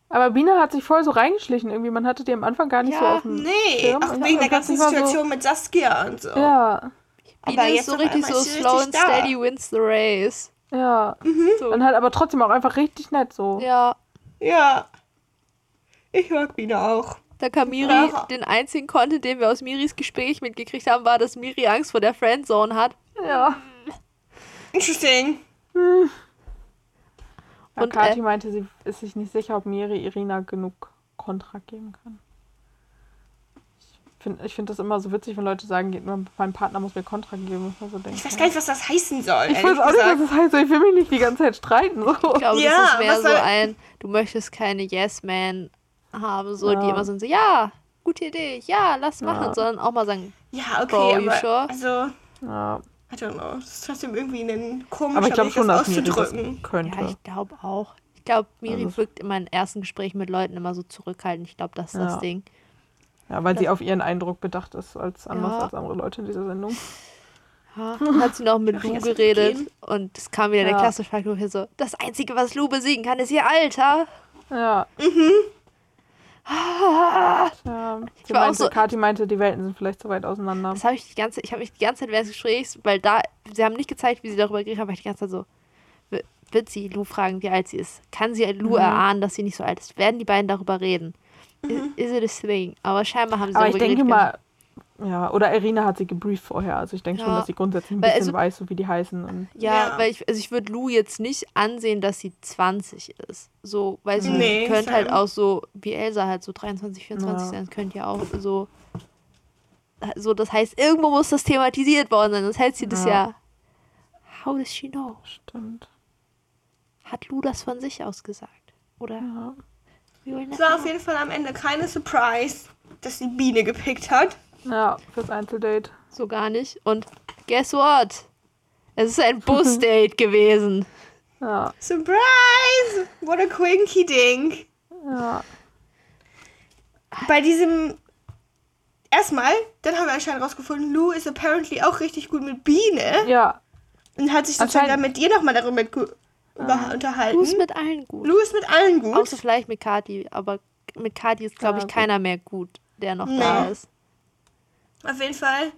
Aber Biene hat sich voll so reingeschlichen irgendwie. Man hatte die am Anfang gar nicht so Ja, auf dem Nee, Schirm. auch wegen der dann ganzen Situation mit Saskia und so. So, ja, Biene Aber ist jetzt so richtig so slow and da. steady wins the race. ja. So. Und halt aber trotzdem auch einfach richtig nett so. Ja, Ja. Ich mag Biene auch. da kam Miri, Ja. den einzigen Content, den wir aus Miris Gespräch mitgekriegt haben, war, dass Miri Angst vor der Friendzone hat. Ja. Interesting. Ja, Und, Kathi äh, meinte, sie ist sich nicht sicher, ob Miri Irina genug Kontra geben kann. Ich finde ich find das immer so witzig, wenn Leute sagen, mein Partner muss mir Kontra geben. Ich, so denke, Ich weiß gar nicht, was das heißen soll. ich weiß auch nicht, was das heißt. Ich will mich nicht die ganze Zeit streiten. So. Ich glaube, Ja, das ist mehr so ein, du möchtest keine Yes-Man haben, so, die Ja. immer sind so, ja, gute Idee, ja, lass machen, Ja. sondern auch mal sagen, Ja, okay, Bro, you aber sure? also, Ja. I don't know. Das ist trotzdem irgendwie ein komischer Aber ich glaube schon, das dass Miri das könnte. ja, ich glaube auch. Ich glaube, Miri Also- wirkt in meinen ersten Gesprächen mit Leuten immer so zurückhaltend. Ich glaube, das ist das Ja. Ding. ja, weil sie auf ihren Eindruck bedacht ist, als anders Ja. als andere Leute in dieser Sendung. Ja, dann hat sie noch mit Ach, Lou jetzt wird geredet und es kam wieder der Ja. klassische Faktor hier so, das Einzige, was Lou besiegen kann, ist ihr Alter. Ja. Mhm. *laughs* ja. Sie war auch meinte, so- Kathi meinte, die Welten sind vielleicht zu weit auseinander. Das habe ich die ganze ich habe mich die ganze Zeit während des Gesprächs, weil da, sie haben nicht gezeigt, wie sie darüber geredet haben, weil ich die ganze Zeit so, wird sie Lou fragen, wie alt sie ist? Kann sie Lou Mhm. erahnen, dass sie nicht so alt ist? Werden die beiden darüber reden? Mhm. Is it a thing? Aber scheinbar haben sie Aber ich denke mal, ja, oder Irina hat sie gebrieft vorher. Also ich denke schon, Ja. dass sie grundsätzlich ein Weil bisschen also- weiß, so wie die heißen. Und Ja, Ja. weil ich, also ich würde Lou jetzt nicht ansehen, dass sie 20 ist. So, weil sie Nee, könnte halt auch so, wie Elsa halt so 23, 24 Ja. sein, das könnte ja auch so. So, das heißt, irgendwo muss das thematisiert worden sein. Das heißt, sie das Ja. ja. How does she know? stimmt. Hat Lou das von sich aus gesagt? Oder? Ja. Es war auf jeden Fall am Ende keine Surprise, dass die Biene gepickt hat. Ja, fürs Einzeldate. So gar nicht. Und guess what? Es ist ein Busdate *laughs* gewesen. Ja, Surprise! What a quinky Ding. ja. Bei diesem. Erstmal, dann haben wir anscheinend rausgefunden, Lou ist apparently auch richtig gut mit Biene. Ja, Und hat sich sozusagen dann mit dir nochmal darüber über unterhalten. Lou ist mit allen gut. Lou ist mit allen gut. Außer vielleicht mit Kati. Aber mit Kati ist, glaube Ja, ich, gut. keiner mehr gut, der noch Nee. da ist. Auf jeden Fall.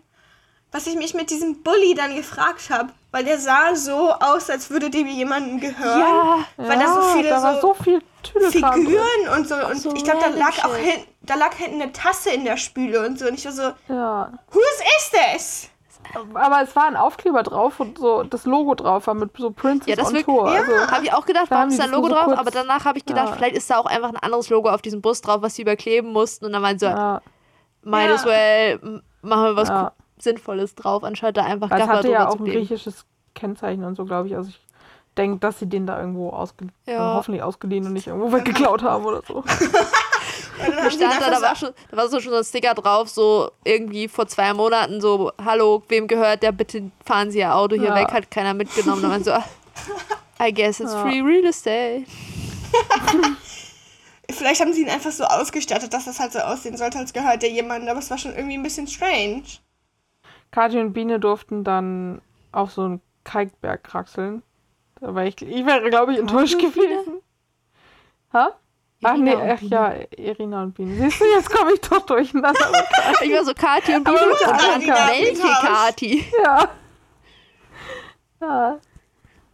Was ich mich mit diesem Bully dann gefragt habe, weil der sah so aus, als würde dem jemandem gehören. Ja, Weil da so viele da war so so viel. Figuren und so. Und so ich glaube, da lag auch hin, da lag hinten eine Tasse in der Spüle und so. Und ich war so, Ja. whose is this? Aber es war ein Aufkleber drauf und so das Logo drauf war mit so Princess Ja, das on Tour. Ja. Also, Habe ich auch gedacht, Da warum haben ist da ein das Logo so drauf? kurz- Aber danach habe ich gedacht, Ja. vielleicht ist da auch einfach ein anderes Logo auf diesem Bus drauf, was sie überkleben mussten. Und dann waren sie so, ja. might Ja. as well, machen wir was Ja. Sinnvolles drauf, anstatt da einfach Weil Gaffer hatte ja drüber auch zu ein griechisches Kennzeichen und so, glaube ich. Also ich denkt, dass sie den da irgendwo ausgeliehen, Ja. hoffentlich ausgeliehen und nicht irgendwo weggeklaut haben oder so. *laughs* Und dann *laughs* Da stand da, war, schon, da war so schon so ein Sticker drauf, so irgendwie vor zwei Monaten, so, hallo, wem gehört der, bitte fahren Sie Ihr Auto hier Ja. weg, hat keiner mitgenommen. Da waren so, ah, I guess it's Ja. free real estate. *laughs* Vielleicht haben sie ihn einfach so ausgestattet, dass das halt so aussehen sollte, als gehört der jemand, aber es war schon irgendwie ein bisschen strange. Kathi und Biene durften dann auf so einen Kalkberg kraxeln. Da war ich, ich wäre, glaube ich, enttäuscht gewesen. Ha? Ach nee, Irina ach ja, Irina und Biene. Siehst du, jetzt komme ich doch durcheinander. *laughs* Ich war so, Kati und Biene. Und dann, Kati da welche. Kati? ja. Ja. *laughs*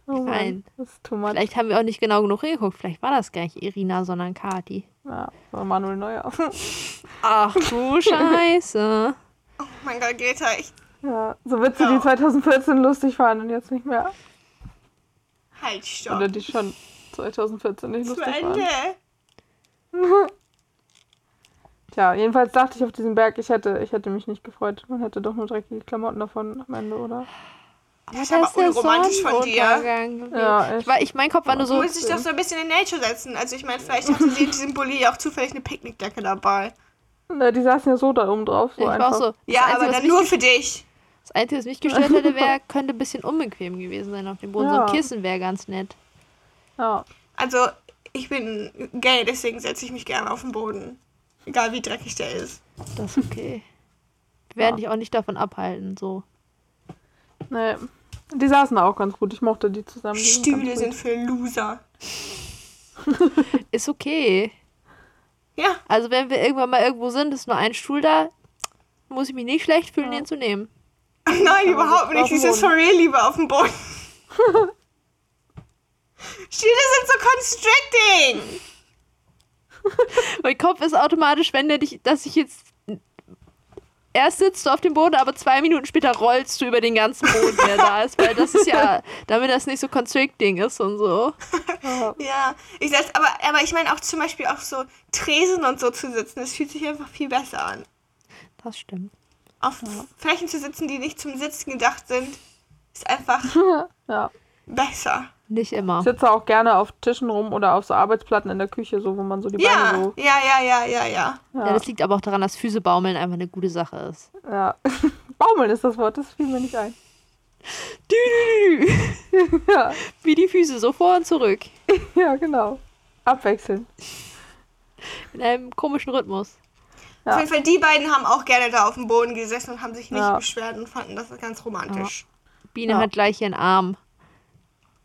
Oh Mann, Nein. das ist too much. Vielleicht haben wir auch nicht genau genug hingeguckt. Vielleicht war das gar nicht Irina, sondern Kati. Ja, war Manuel Neuer. *laughs* Ach du *laughs* Scheiße. Oh mein Gott, Greta, ich ja, so Witze, Ja. die 2014 lustig waren und jetzt nicht mehr. halt Oder stopp. die schon 2014 nicht Zu lustig waren. Ende. *laughs* Tja, jedenfalls dachte ich auf diesem Berg, ich hätte, ich hätte mich nicht gefreut. Man hätte doch nur dreckige Klamotten davon am Ende, oder? Das ist aber unromantisch von dir. Ja, ich, war, ich mein Kopf war nur Du so. musst dich doch so ein bisschen in Nature setzen. Also ich meine, vielleicht hatte sie in diesem Bulli auch zufällig eine Picknickdecke dabei. Na, die saßen ja so da oben drauf. So ich war einfach. auch so. Ja, Einzige, aber dann nur für dich. Das Einzige, was mich gestört hätte, wäre, könnte ein bisschen unbequem gewesen sein auf dem Boden. So Ja. ein Kissen wäre ganz nett. Ja. Also ich bin gay, deswegen setze ich mich gerne auf den Boden. Egal wie dreckig der ist. Das ist okay. Wir werden Ja. dich auch nicht davon abhalten, so. Nee. Die saßen auch ganz gut. Ich mochte die zusammen. Die Stühle sind gut. für Loser. Ist okay. Ja, Also wenn wir irgendwann mal irgendwo sind, ist nur ein Stuhl da, muss ich mich nicht schlecht fühlen, Ja. den zu nehmen. nein, überhaupt nicht. Dieses Boden. for real lieber auf dem Boden. *laughs* Stühle sind so constricting. Mein Kopf ist automatisch, wenn der dich, dass ich jetzt erst sitzt du auf dem Boden, aber zwei Minuten später rollst du über den ganzen Boden, der da ist, weil das ist ja, *laughs* damit das nicht so constricting ist und so. Ja. *laughs* Ja, ich sag's, aber, aber ich meine auch zum Beispiel auf so Tresen und so zu sitzen, das fühlt sich einfach viel besser an. Das stimmt. Auf Flächen zu sitzen, die nicht zum Sitzen gedacht sind, ist einfach *laughs* ja. besser. Nicht immer. Ich sitze auch gerne auf Tischen rum oder auf so Arbeitsplatten in der Küche, so wo man so die Ja, Beine so. ja, ja, ja, ja, ja. Ja, das liegt aber auch daran, dass Füße baumeln einfach eine gute Sache ist. ja. *laughs* Baumeln ist das Wort, das fiel mir nicht ein. Dü, dü, dü. Ja, Wie die Füße so vor und zurück. *laughs* ja genau. Abwechseln. In einem komischen Rhythmus. Ja. Auf jeden Fall, die beiden haben auch gerne da auf dem Boden gesessen und haben sich nicht Ja. beschwert und fanden das ganz romantisch. Biene Ja. hat gleich ihren Arm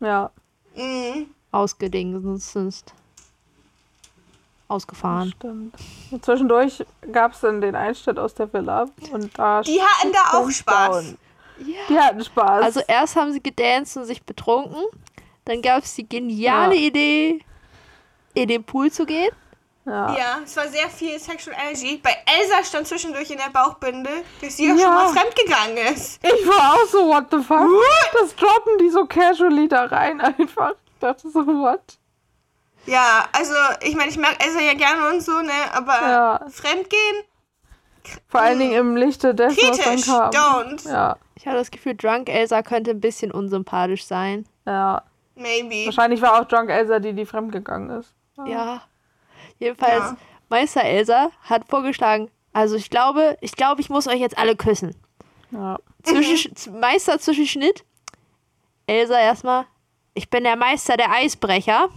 Ja, Mhm. ausgedingst. Ausgefahren. stimmt. Und zwischendurch gab es dann den Einschnitt aus der Villa und da Die hatten da auch Spaß. Down. Die hatten Spaß. Also erst haben sie gedanced und sich betrunken. Dann gab es die geniale Ja. Idee, in den Pool zu gehen. Ja. Ja, es war sehr viel Sexual Energy. Bei Elsa stand zwischendurch in der Bauchbinde, dass sie ja, schon Ja. mal fremdgegangen ist. Ich war auch so, what the fuck? Das droppen die so casually da rein einfach. Ich dachte so, what? Ja, also ich meine, ich mag Elsa ja gerne und so, ne, aber Ja. Fremdgehen, Vor allen Dingen im Lichte dessen, was dann kritisch, kam. don't. Ja, Ich habe das Gefühl, Drunk Elsa könnte ein bisschen unsympathisch sein. ja. Maybe. Wahrscheinlich war auch Drunk Elsa die, die fremdgegangen ist. Ja. Jedenfalls, Ja. Meister Elsa hat vorgeschlagen, also ich glaube, ich glaube, ich muss euch jetzt alle küssen. Ja. Zwischen, z- Meister Zwischenschnitt. Elsa erstmal, ich bin der Meister der Eisbrecher.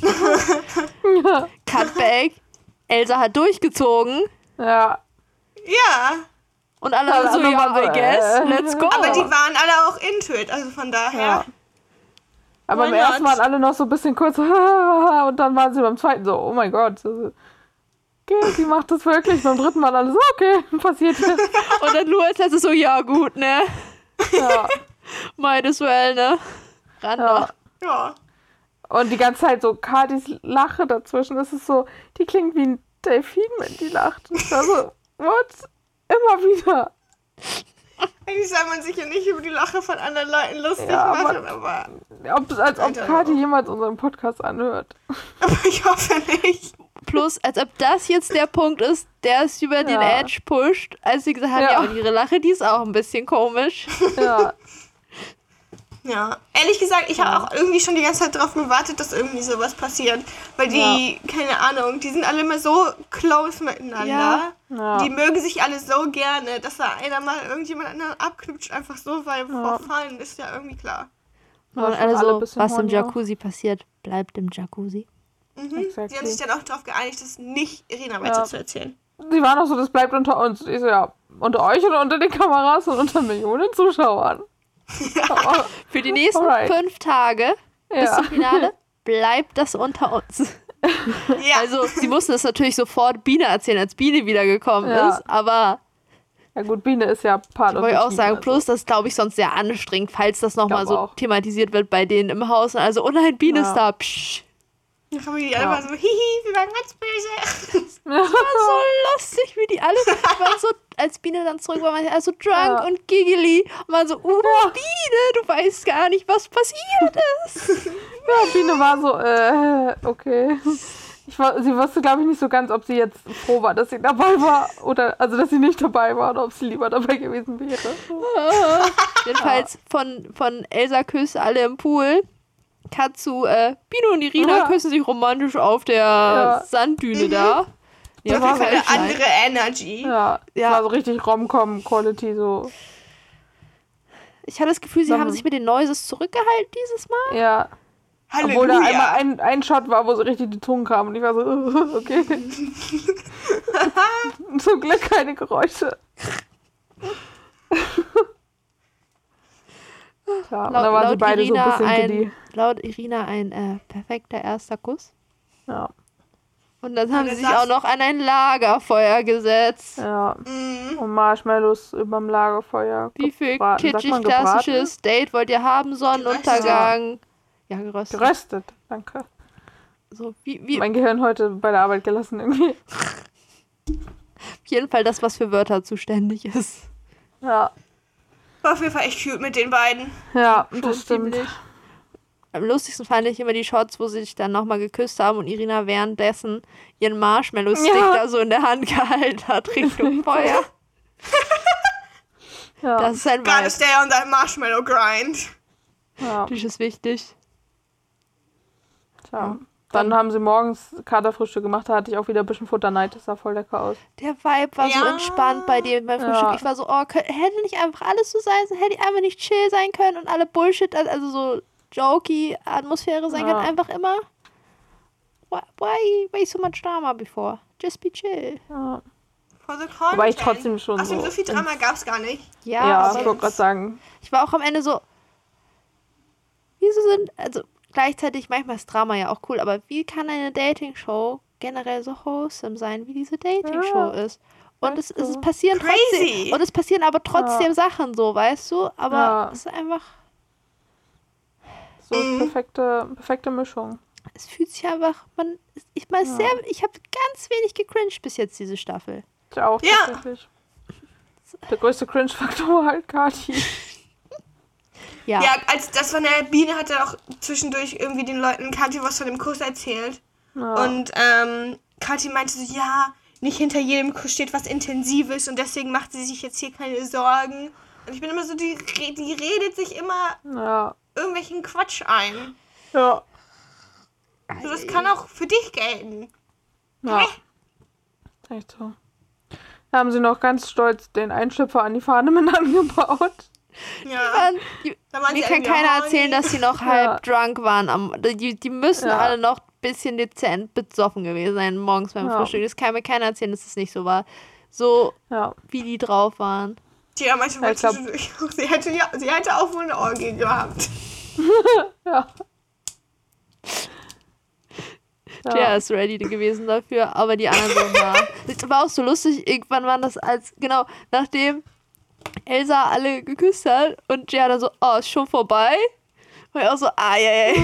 *laughs* *laughs* Cutback. Elsa hat durchgezogen. Ja. Ja, Und alle Alle so, anderen ja, I so, guess, äh. let's go. aber die waren alle auch into it, also von daher. ja. Aber Why im ersten waren alle noch so ein bisschen kurz *laughs* und dann waren sie beim zweiten so, oh mein Gott. Okay, sie macht das wirklich. Beim dritten waren alle so, okay, *laughs* passiert jetzt. *laughs* Und dann nur als letztes so, ja gut, ne? Ja. Might as well, ne? Ran Ja. Ja. Und die ganze Zeit so Kadis Lache dazwischen, das ist so, die klingt wie ein Delfin, wenn die lacht. Und ich war so, what? Immer wieder. Eigentlich soll man sich ja nicht über die Lache von anderen Leuten lustig Ja, aber- machen, aber, Ob, als ob. Kati jemals unseren Podcast anhört. aber ich hoffe nicht. Plus, als ob das jetzt der Punkt ist, der es über den Ja. Edge pusht, als sie gesagt haben, ja. Ja. und ihre Lache, die ist auch ein bisschen komisch. Ja. Ja, ehrlich gesagt, ich habe auch irgendwie schon die ganze Zeit darauf gewartet, dass irgendwie sowas passiert. Weil die, keine Ahnung, die sind alle immer so close miteinander. Ja. Ja. Die mögen sich alle so gerne, dass da einer mal irgendjemand anderen abknutscht, einfach so, weil Ja. vorfallen ist ja irgendwie klar. Ja, Und schon alle alle so, bisschen was im. Jacuzzi passiert, bleibt im Jacuzzi. Mhm. Exactly. Die haben sich dann auch darauf geeinigt, das nicht Irina weiter Ja. zu erzählen. Sie waren auch so, das bleibt unter uns. Ich so, ja, unter euch oder unter den Kameras und unter Millionen Zuschauern. Für die nächsten Alright. fünf Tage bis ja. zum Finale bleibt das unter uns. Ja, Also, sie mussten es natürlich sofort Biene erzählen, als Biene wiedergekommen Ja. ist. Aber ja gut, Biene ist ja Part of wollte ich the auch sagen, also. plus das ist, glaube ich, sonst sehr anstrengend, falls das nochmal so auch. thematisiert wird bei denen im Haus. Also, oh nein, Biene Ja. ist da. Psch. Dann haben die alle Ja. mal so, hihi, wir waren ganz böse. *laughs* war so lustig, wie die alle *laughs* waren so, als Biene dann zurück war, waren sie alle so drunk Ja. und giggly und waren so, uh, Biene, du weißt gar nicht, was passiert ist. *laughs* Ja, Biene war so, äh, okay. Ich war, sie wusste, glaube ich, nicht so ganz, ob sie jetzt froh war, dass sie dabei war oder, also, dass sie nicht dabei war oder ob sie lieber dabei gewesen wäre. Jedenfalls von, von Elsa küsst alle im Pool. Zu äh, Biene und Irina Ja. küssen sich romantisch auf der Ja. Sanddüne da. Ja, Das auf war jeden eine andere Energy. Ja, Ja. ja. war so richtig Rom-Com-Quality, so. Ich hatte das Gefühl, sie Dann- haben sich mit den Noises zurückgehalten dieses Mal. Ja. Obwohl da Halleluja. einmal ein, ein Shot war, wo so richtig die Zungen kamen. Und ich war so, *laughs* okay. *laughs* Zum Glück keine Geräusche. *laughs* Ja, und da waren sie beide so ein bisschen ein, giddy. laut Irina ein äh, perfekter erster Kuss. Ja, Und dann haben Ja, sie sich auch noch an ein Lagerfeuer gesetzt. ja. Mhm. Und Marshmallows überm Lagerfeuer. Wie viel gebraten. Kitschig klassisches Date wollt ihr haben? Sonnenuntergang. Ja, geröstet. Geröstet, danke. So, wie, wie, Mein Gehirn heute bei der Arbeit gelassen irgendwie. *laughs* auf jeden Fall das, was für Wörter zuständig ist. Ja, War auf jeden Fall echt cute mit den beiden. ja, Schon das stimmt. ziemlich. Am lustigsten fand ich immer die Shots, wo sie sich dann nochmal geküsst haben und Irina währenddessen ihren Marshmallow-Stick Ja. da so in der Hand *laughs* gehalten hat, Richtung *laughs* Feuer. Ja, Das ist ein Gotta Vibe. stay on that marshmallow grind. ja. Das ist wichtig. Tja. Dann haben sie morgens Katerfrühstück gemacht, da hatte ich auch wieder ein bisschen Futterneid, das sah voll lecker aus. Der Vibe war so Ja. entspannt bei dem beim Frühstück. Ja. Ich war so, oh, hätte nicht einfach alles so sein, hätte ich einfach nicht chill sein können und alle Bullshit, also so jokey Atmosphäre sein Ja. können, einfach immer. Why, why, why so much drama before? Just be chill. Ja, For the content. Wobei ich trotzdem schon Außerdem so so viel Drama gab's gar nicht. Ja, ja, aber ich wollte gerade sagen. ich war auch am Ende so, wieso sind, also gleichzeitig, manchmal ist Drama ja auch cool, aber wie kann eine Dating-Show generell so wholesome sein, wie diese Dating-Show Ja. ist? Und es, es passieren Crazy. trotzdem, und es passieren aber trotzdem Sachen so, weißt du? Aber Ja. es ist einfach, So Mhm. perfekte, perfekte Mischung. es fühlt sich einfach, man, ich mal Ja. sehr, ich habe ganz wenig gecringed bis jetzt diese Staffel. Ich auch Ja. tatsächlich. Der größte Cringe-Faktor *laughs* war halt Kati. Ja, Ja, als das von der Biene hat er auch zwischendurch irgendwie den Leuten Kathi was von dem Kuss erzählt. Ja. Und ähm, Kathi meinte so, ja, nicht hinter jedem Kuss steht was Intensives und deswegen macht sie sich jetzt hier keine Sorgen. Und ich bin immer so, die, die redet sich immer ja. irgendwelchen Quatsch ein. Ja. So, das kann auch für dich gelten. Ja. Echt so. Da haben sie noch ganz stolz den Einschlüpfer an die Fahne mit angebaut. Ja. Mann, die, waren mir kann keiner erzählen, dass sie noch *laughs* halb drunk waren. Am, die, die müssen Ja. alle noch ein bisschen dezent besoffen gewesen sein morgens beim Ja. Frühstück. Das kann mir keiner erzählen, dass es nicht so war. So, Ja. wie die drauf waren. Die haben manchmal Ja, ich glaub- sie hätte, ja, sie hätte auch wohl eine Orgie gehabt. *laughs* Ja. Der ist ready gewesen dafür, aber die anderen na. *laughs* Das war auch so lustig. Irgendwann war das als, genau, nachdem Elsa alle geküsst hat und Gia dann so, oh, ist schon vorbei. War ich auch so, ah, ja, ja.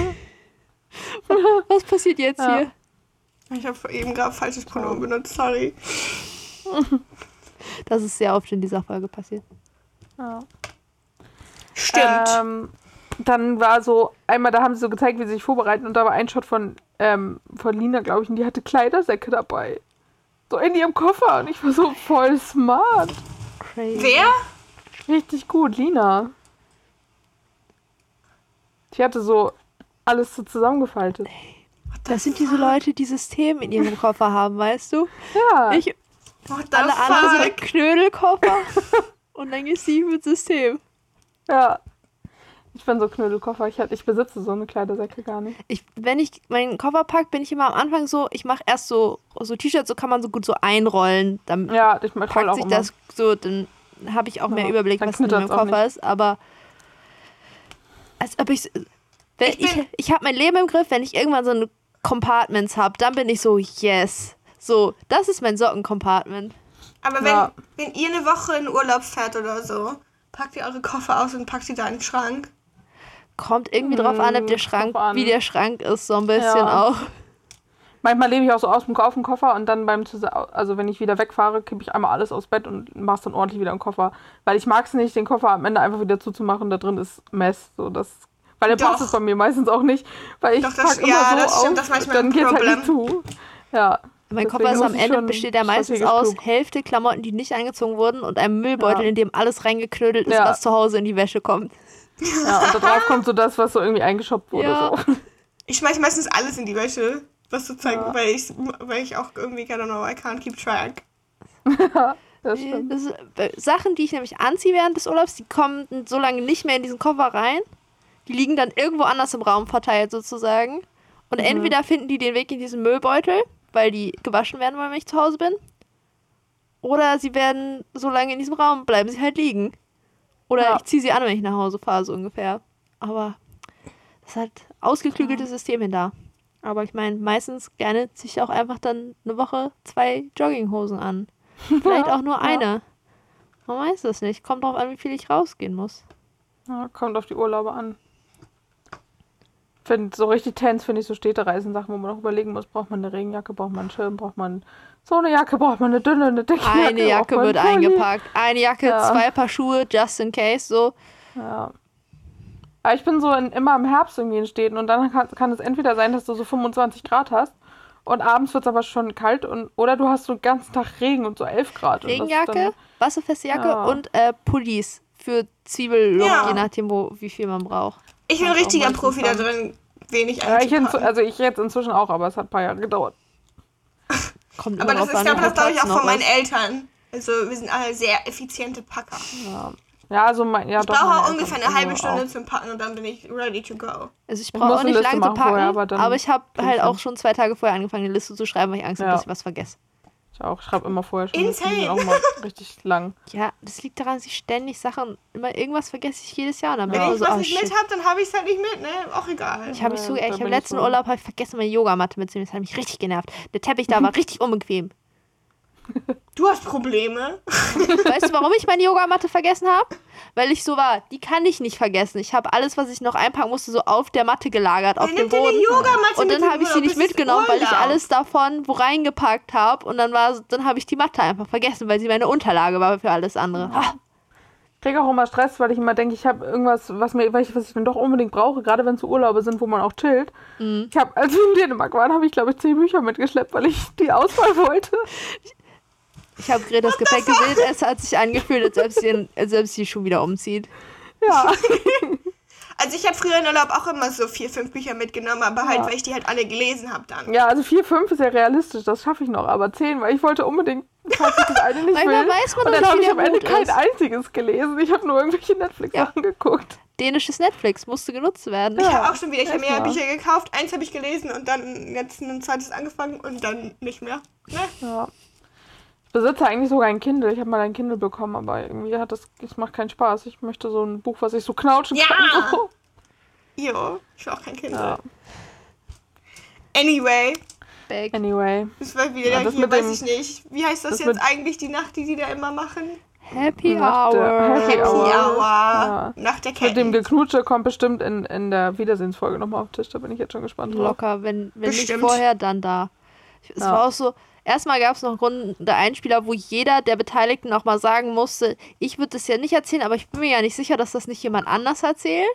*laughs* Was passiert jetzt Ja. hier? Ich habe eben gerade falsches Pronomen benutzt, sorry. *laughs* Das ist sehr oft in dieser Folge passiert. ja. Stimmt. Ähm, dann war so, einmal da haben sie so gezeigt, wie sie sich vorbereiten und da war ein Shot von, ähm, von Lina, glaube ich, und die hatte Kleidersäcke dabei. So in ihrem Koffer und ich war so voll smart. Crazy. Wer? Richtig gut, Lina. Die hatte so alles so zusammengefaltet. Das sind diese Leute, die System in ihrem Koffer haben, weißt du? Ja. Ich, What the alle anderen so einen fuck? Knödelkoffer *laughs* und dann gehst du mit System. ja. Ich bin so Knödelkoffer. Ich, ich besitze so eine Kleidersäcke gar nicht. Ich, wenn ich meinen Koffer pack, bin ich immer am Anfang so, ich mache erst so, so T-Shirts, so kann man so gut so einrollen. Dann Ja, ich mag packt sich immer. das so, dann habe ich auch mehr Ja, Überblick, dann was in meinem Koffer ist. Aber als ob ich, wenn Ich ich, ich, habe mein Leben im Griff, wenn ich irgendwann so eine Compartments habe, dann bin ich so, yes. So, das ist mein Socken-Compartment. Aber wenn, Ja. wenn ihr eine Woche in Urlaub fährt oder so, packt ihr eure Koffer aus und packt sie da in den Schrank. Kommt irgendwie drauf an, ob der Mm, Schrank, wie der Schrank ist, so ein bisschen Ja. auch. Manchmal lebe ich auch so aus dem auf dem Koffer und dann beim Zusa also wenn ich wieder wegfahre, kippe ich einmal alles aufs Bett und mach's dann ordentlich wieder im Koffer, weil ich mag es nicht, den Koffer am Ende einfach wieder zuzumachen, da drin ist Mess, so das weil der Doch. Platz ist bei mir meistens auch nicht, weil ich Doch, das- pack immer ja, so das auf, stimmt, das ist manchmal dann ein geht's halt nicht zu. Ja. Mein Koffer ist am Ende besteht er meistens aus klug. Hälfte Klamotten, die nicht angezogen wurden und einem Müllbeutel, Ja. in dem alles reingeknödelt ist, Ja. was zu Hause in die Wäsche kommt. Ja, und da drauf *laughs* kommt so das, was so irgendwie eingeschoppt wurde. Ja. So. Ich schmeiß meistens alles in die Wäsche, was zu zeigen, Ja. weil, ich, weil ich auch irgendwie, I don't know, I can't keep track. *laughs* Das stimmt. Das ist, äh, Sachen, die ich nämlich anziehe während des Urlaubs, die kommen so lange nicht mehr in diesen Koffer rein. Die liegen dann irgendwo anders im Raum verteilt sozusagen. Und Mhm. entweder finden die den Weg in diesen Müllbeutel, weil die gewaschen werden wenn ich zu Hause bin. Oder sie werden so lange in diesem Raum, bleiben sie halt liegen. Oder Ja. ich ziehe sie an, wenn ich nach Hause fahre, so ungefähr. Aber das ist halt ausgeklügeltes System hin da. Aber ich meine, meistens gerne ziehe ich auch einfach dann eine Woche zwei Jogginghosen an. *laughs* Vielleicht auch nur Ja. eine. Man weiß es nicht. Kommt drauf an, wie viel ich rausgehen muss. Ja, kommt auf die Urlaube an. Find, so richtig tense finde ich so Städtereisen, Sachen, wo man auch überlegen muss, braucht man eine Regenjacke, braucht man einen Schirm, braucht man so eine Jacke, braucht man eine dünne, eine dicke Jacke. Eine Jacke wird Pulli. eingepackt. Eine Jacke, Ja. zwei Paar Schuhe, just in case. So. Ja. Aber ich bin so in, immer im Herbst irgendwie in Städten und dann kann, kann es entweder sein, dass du so 25 Grad hast und abends wird es aber schon kalt und oder du hast so den ganzen Tag Regen und so 11 Grad. Regenjacke, wasserfeste Jacke Ja. und äh, Pullis für Zwiebelluft, Ja. je nachdem, wo, wie viel man braucht. Ich bin ein richtiger Profi da drin, wenig Dann, ja, ich also ich jetzt inzwischen auch, aber es hat ein paar Jahre gedauert. *laughs* Kommt Aber das ist, an, glaube das glaube ich, auch von meinen ist. Eltern. Also wir sind alle sehr effiziente Packer. Ja, ja also mein, ja, Ich doch, brauche auch ungefähr eine halbe auch. Stunde zum Packen und dann bin ich ready to go. Also ich brauche auch nicht lange zu packen, vorher, aber, aber ich habe halt ich auch schon zwei Tage vorher angefangen, eine Liste zu schreiben, weil ich Angst habe, Ja. dass ich was vergesse. Ich auch, ich schreibe immer vorher schon. Insane. Auch mal *laughs* richtig lang. Ja, das liegt daran, dass ich ständig Sachen, immer irgendwas vergesse ich jedes Jahr. Und dann bin Wenn ich ich so, was oh, nicht shit. mit habe, dann habe ich es halt nicht mit, ne? Auch egal. Ich habe mich so, ich ich letzten so. Urlaub hab ich vergessen, meine Yogamatte mitzunehmen. Das hat mich richtig genervt. Der Teppich da *laughs* war richtig unbequem. Du hast Probleme. *laughs* Weißt du, warum ich meine Yogamatte vergessen habe? Weil ich so war, die kann ich nicht vergessen. Ich habe alles, was ich noch einpacken musste, so auf der Matte gelagert, auf dem Boden. Und dann habe ich sie nicht mitgenommen, weil ich alles davon wo reingepackt habe. Und dann war, dann habe ich die Matte einfach vergessen, weil sie meine Unterlage war für alles andere. Ah, Ich kriege auch immer Stress, weil ich immer denke, ich habe irgendwas, was mir, was ich, was ich dann doch unbedingt brauche, gerade wenn es so Urlaube sind, wo man auch chillt. Mhm. Ich habe, als wir in Dänemark waren, habe ich glaube ich zehn Bücher mitgeschleppt, weil ich die Auswahl wollte. *laughs* Ich habe Gretas Gepäck gesehen, es hat sich angefühlt, als ob sie, als ob sie schon wieder umzieht. Ja. *laughs* Also ich habe früher in Urlaub auch immer so vier, fünf Bücher mitgenommen, aber halt, Ja. weil ich die halt alle gelesen habe dann. ja, also vier, fünf ist ja realistisch, das schaffe ich noch, aber zehn, weil ich wollte unbedingt, falls ich das eine nicht will. weiß man und dann habe ich am Ende kein ist. einziges gelesen. Ich habe nur irgendwelche Netflix-Sachen geguckt. Dänisches Netflix musste genutzt werden. Ich Ja. habe auch schon wieder, ich habe mal. Bücher gekauft, eins habe ich gelesen und dann jetzt ein zweites angefangen und dann nicht mehr. Ne? Ja. Ich besitze eigentlich sogar ein Kindle. Ich habe mal ein Kindle bekommen, aber irgendwie hat das, das macht keinen Spaß. Ich möchte so ein Buch, was ich so knautschen Ja. kann. So. Jo, ich will auch kein Kind. Ja. Anyway, Back. Anyway. das war wieder Ja, das hier, weiß dem- ich nicht. Wie heißt das, das jetzt eigentlich, die Nacht, die die da immer machen? Happy Nach der- Hour. Happy Happy Hour. Hour. Ja. Nach der Mit dem Kette. Geknutsche kommt bestimmt in, in der Wiedersehensfolge nochmal auf den Tisch. Da bin ich jetzt schon gespannt drauf. Locker, wenn, wenn nicht Bestimmt. vorher, dann da. Es Ja. war auch so, erstmal gab es noch einen Runde Einspieler, wo jeder der Beteiligten auch mal sagen musste, ich würde das ja nicht erzählen, aber ich bin mir ja nicht sicher, dass das nicht jemand anders erzählt.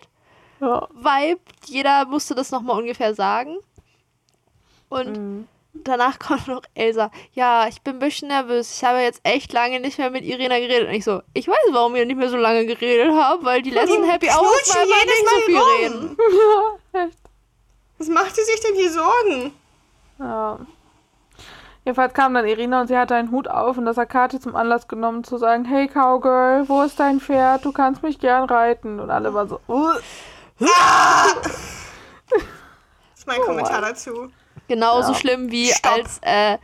Ja. Vibe, jeder musste das nochmal ungefähr sagen. Und Mhm. danach *laughs* kommt noch Elsa. Ja, ich bin ein bisschen nervös. Ich habe jetzt echt lange nicht mehr mit Irina geredet. Und ich so, ich weiß, warum wir nicht mehr so lange geredet haben, weil die letzten Happy Hours knutschen war immer jedes nicht so Mal viel rum. reden. *laughs* Ja, echt. Was macht sie sich denn hier Sorgen? Ja. Jedenfalls kam dann Irina und sie hatte einen Hut auf und das hat Kathi zum Anlass genommen zu sagen, hey Cowgirl, wo ist dein Pferd? Du kannst mich gern reiten. Und alle waren so, uh. *laughs* Das ist mein Oh, Kommentar dazu. Genauso Ja. schlimm wie Stopp. als äh,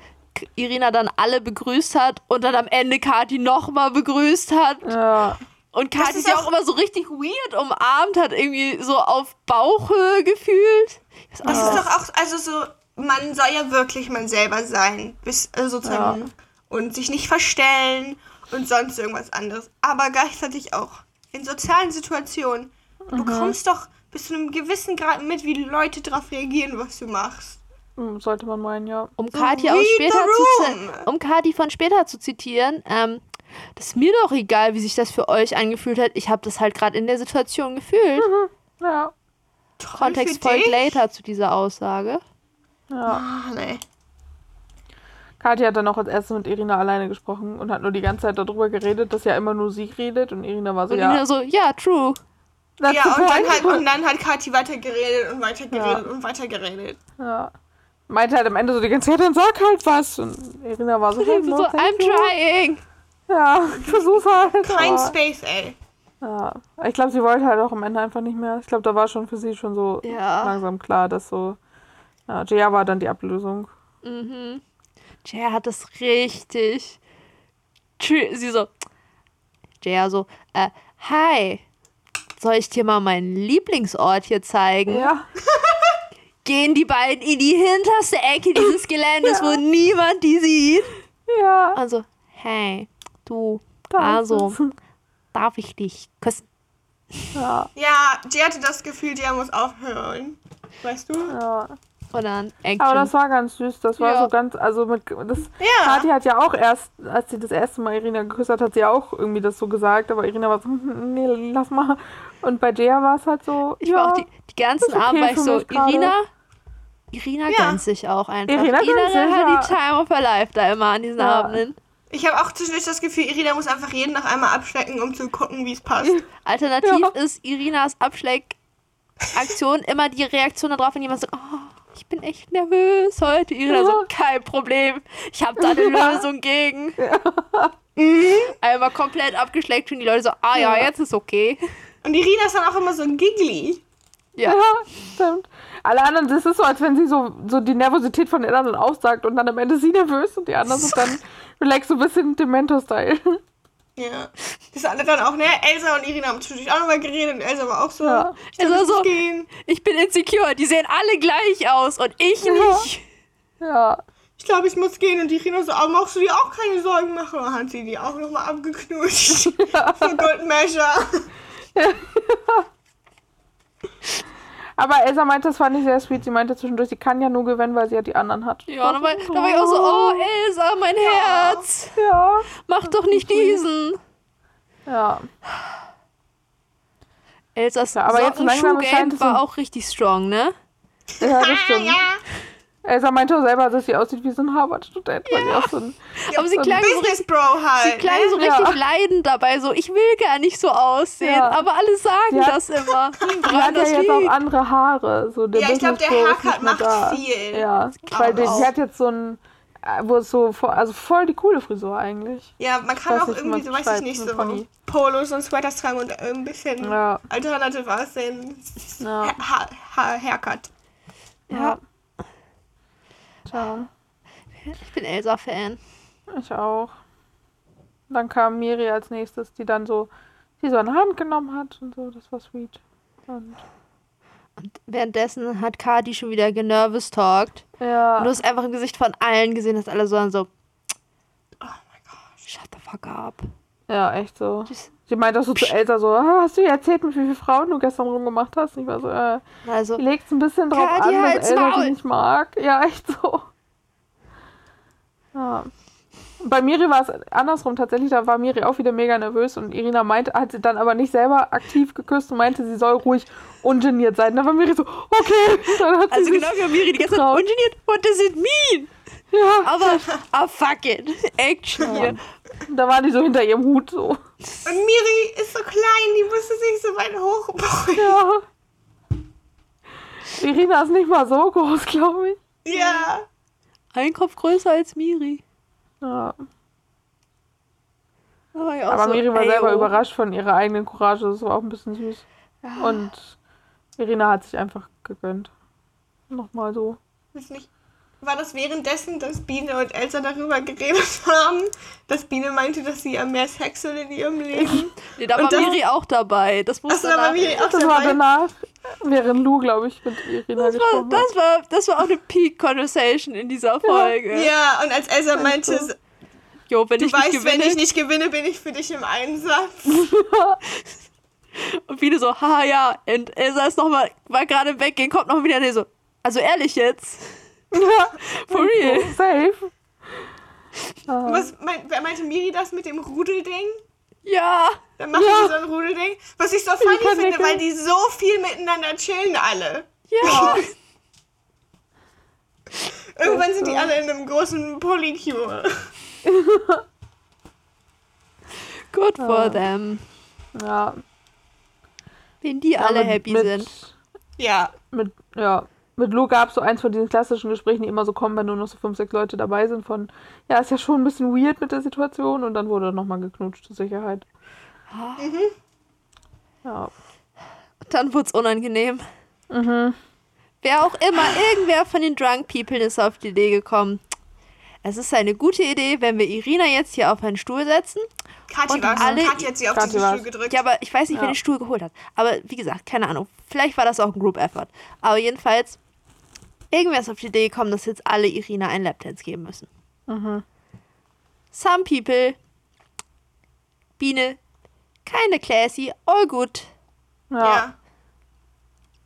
Irina dann alle begrüßt hat und dann am Ende Kati nochmal begrüßt hat. Ja. Und Das Kati ist sie auch- auch immer so richtig weird umarmt hat, irgendwie so auf Bauchhöhe gefühlt. Das auch ist doch auch, also so, man soll ja wirklich man selber sein. Bis, äh, sozusagen. Und sich nicht verstellen und sonst irgendwas anderes. Aber gleichzeitig auch in sozialen Situationen. Du bekommst doch bis zu einem gewissen Grad mit, wie Leute darauf reagieren, was du machst. Hm, Sollte man meinen, ja. Um So Kathi aus später zu um Kathi von später zu zitieren, ähm, das ist mir doch egal, wie sich das für euch angefühlt hat. Ich habe das halt gerade in der Situation gefühlt. Ja. Toll Kontext folgt later zu dieser Aussage. Ja. Ah, nee. Kathi hat dann auch als erstes mit Irina alleine gesprochen und hat nur die ganze Zeit darüber geredet, dass ja immer nur sie redet und Irina war so, Und ja. Irina so, ja, true. that's Ja, und dann, halt, und dann hat Kathi weitergeredet und weitergeredet Ja. und weitergeredet. Ja. Meinte halt am Ende so die ganze Zeit, dann sag halt was. Und Irina war so, hey, so, no, thank I'm you. trying. Ja, *laughs* ich versuch's halt. Kein aber- Space, ey. Ja, ich glaube, sie wollte halt auch am Ende einfach nicht mehr. Ich glaube, da war schon für sie schon so Ja. langsam klar, dass so. Ja, Jaya war dann die Ablösung. Mhm. Jaya hat das richtig. Sie so. Jaya so, äh, hi. Soll ich dir mal meinen Lieblingsort hier zeigen? Ja. *laughs* Gehen die beiden in die hinterste Ecke dieses *laughs* Geländes, wo niemand die sieht. Ja. Also, hey, du, da also, darf ich dich küssen? Ja, Ja, die hatte das Gefühl, der muss aufhören. Weißt du? ja. Action. Aber das war ganz süß. Das war Ja. so ganz, also mit das. Ja. Kathi hat ja auch erst, als sie das erste Mal Irina geküsst hat, hat sie auch irgendwie das so gesagt, aber Irina war so, "Hm, nee, lass mal. Und bei Jaya war es halt so, ich ja, war auch die, die ganzen okay Abend war ich so. Irina, Irina Ja. gönnt sich auch einfach. Irina Irina sich, hat ja. die Time of her Life da immer an diesen Ja. Abenden. Ich habe auch zwischendurch das Gefühl, Irina muss einfach jeden noch einmal abschlecken, um zu gucken, wie es passt. Alternativ Ja. ist Irinas Abschlägaktion immer die Reaktion darauf, wenn jemand sagt, oh, ich bin echt nervös heute. Irina so, Ja. kein Problem, ich habe da eine Ja. Lösung gegen. Einmal komplett abgeschleckt und die Leute so, ah ja, Ja. jetzt ist okay. Und Irina ist dann auch immer so giggly. Ja. Ja, stimmt. Alle anderen, das ist so, als wenn sie so, so die Nervosität von den anderen aussagt und dann am Ende sie nervös und die anderen sind *laughs* dann relax, so ein bisschen Demento-Style. Ja. Das alle dann auch, ne? Elsa und Irina haben zwischendurch auch nochmal geredet und Elsa war auch so. Ja. Elsa so- gehen. Ich bin insecure, die sehen alle gleich aus und ich Ja. nicht. Ja. Ich glaube, ich muss gehen. Und Irina so, aber machst du dir auch keine Sorgen machen? Und hat sie die auch nochmal abgeknutscht. *laughs* Für Good Measure. *laughs* *laughs* Aber Elsa meinte, das fand ich sehr sweet. Sie meinte zwischendurch, sie kann ja nur gewinnen, weil sie ja die anderen hat. Ja, da war, da war ich auch so, oh Elsa, mein Herz, Ja. mach doch nicht diesen. Ja. Elsas Ja, aber jetzt langsam scheint Sockenschuh-Game es so- war auch richtig strong, ne? Ja, das stimmt. ja. Elsa meinte auch selber, dass sie aussieht wie so ein Harvard-Student, auch so ein. Aber sie so klang so, Business richtig, Bro halt. sie klang ne? so Ja. richtig leidend dabei, so ich will gar nicht so aussehen, Ja. aber alle sagen hat- das immer. *laughs* Sie woran hat ja das jetzt auch andere Haare. So der Ja, ich glaube, der Haircut macht da. viel. Ja, weil die, sie hat jetzt so ein, äh, wo es so, voll- also voll die coole Frisur eigentlich. Ja, man kann weiß auch irgendwie, so weiß ich nicht, so Pony. Polos und Sweaters tragen und ein bisschen Ja. alternativ aussehen. Ja. Ha ha ha Haircut. Ja, Tja, ich bin Elsa-Fan. ich auch. Dann kam Miri als nächstes, die dann so, die so die Hand genommen hat und so, das war sweet. Und Und währenddessen hat Kati schon wieder genervous talked. ja, Und du hast einfach im Gesicht von allen gesehen, dass alle so so, Oh mein Gott. shut the fuck up. ja, echt so. Tschüss. Sie meinte auch so zu Elsa so, ah, hast du ihr erzählt, mit wie vielen Frauen du gestern rumgemacht hast? Und ich war so, äh, Also, legt's ein bisschen drauf an, dass Elsa Maul. sie nicht mag. Ja, echt so. Ja. bei Miri war es andersrum tatsächlich, da war Miri auch wieder mega nervös und Irina meinte, hat sie dann aber nicht selber aktiv geküsst und meinte, sie soll ruhig ungeniert sein. Da war Miri so, okay. *laughs* Dann hat sie Also genau wie Miri die getraut. ungeniert. What does it mean? Ja, Aber, ah fuck it. *laughs* Action hier. da war die so hinter ihrem Hut so. Und Miri ist so klein, die musste sich so weit hochbeugen. Ja. Irina ist nicht mal so groß, glaube ich. Ja. Ein Kopf größer als Miri. Ja. Da war ich auch Aber so, Miri war ey, selber oh. überrascht von ihrer eigenen Courage. Das war auch ein bisschen süß. Und Irina hat sich einfach gegönnt. Nochmal so. Weiß nicht. War das währenddessen, dass Biene und Elsa darüber geredet *laughs* haben? Dass Biene meinte, dass sie am mehr Sex will in ihrem Leben? *laughs* Nee, da Und war das- Miri auch dabei. Das muss Achso, da war Miri auch Das war dabei. danach, während Lou, glaube ich, mit Irina Das war, das, war, das war auch eine Peak-Conversation in dieser Folge. Ja, und als Elsa meinte, Jo, wenn du ich weißt, nicht wenn gewinne. ich nicht gewinne, bin ich für dich im Einsatz. *laughs* Und viele so, haha, ja. Und Elsa ist noch mal, war gerade im Weggehen, kommt noch mal wieder. Nee, so, also ehrlich jetzt. Ja, *laughs* For real. safe. Ah. Was mein, wer meinte Miri das mit dem Rudelding? Ja. Dann machen Ja. die so ein Rudelding. Was ich so funny kann finde, weil die so viel miteinander chillen alle. Ja. *laughs* Irgendwann sind die alle in einem großen Polycule. *laughs* Good for Ah. them. Ja. Wenn die Ja, alle mit- happy mit, sind. Ja. Mit, ja. Mit Lou gab es so eins von diesen klassischen Gesprächen, die immer so kommen, wenn nur noch so fünf, sechs Leute dabei sind, von, ja, ist ja schon ein bisschen weird mit der Situation und dann wurde nochmal geknutscht zur Sicherheit. Ja. Dann wird's unangenehm. Mhm. Wer auch immer, irgendwer von den Drunk People ist auf die Idee gekommen. Es ist eine gute Idee, wenn wir Irina jetzt hier auf einen Stuhl setzen. Kathi Und war's. alle- Kathi hat sie auf Kathi diesen war's. Stuhl gedrückt. Ja, aber ich weiß nicht, wer Ja. den Stuhl geholt hat. Aber wie gesagt, keine Ahnung. Vielleicht war das auch ein Group Effort. Aber jedenfalls, irgendwer ist auf die Idee gekommen, dass jetzt alle Irina einen Lapdance geben müssen. Mhm. Some people, Biene, keine classy, all good. Ja. Ja.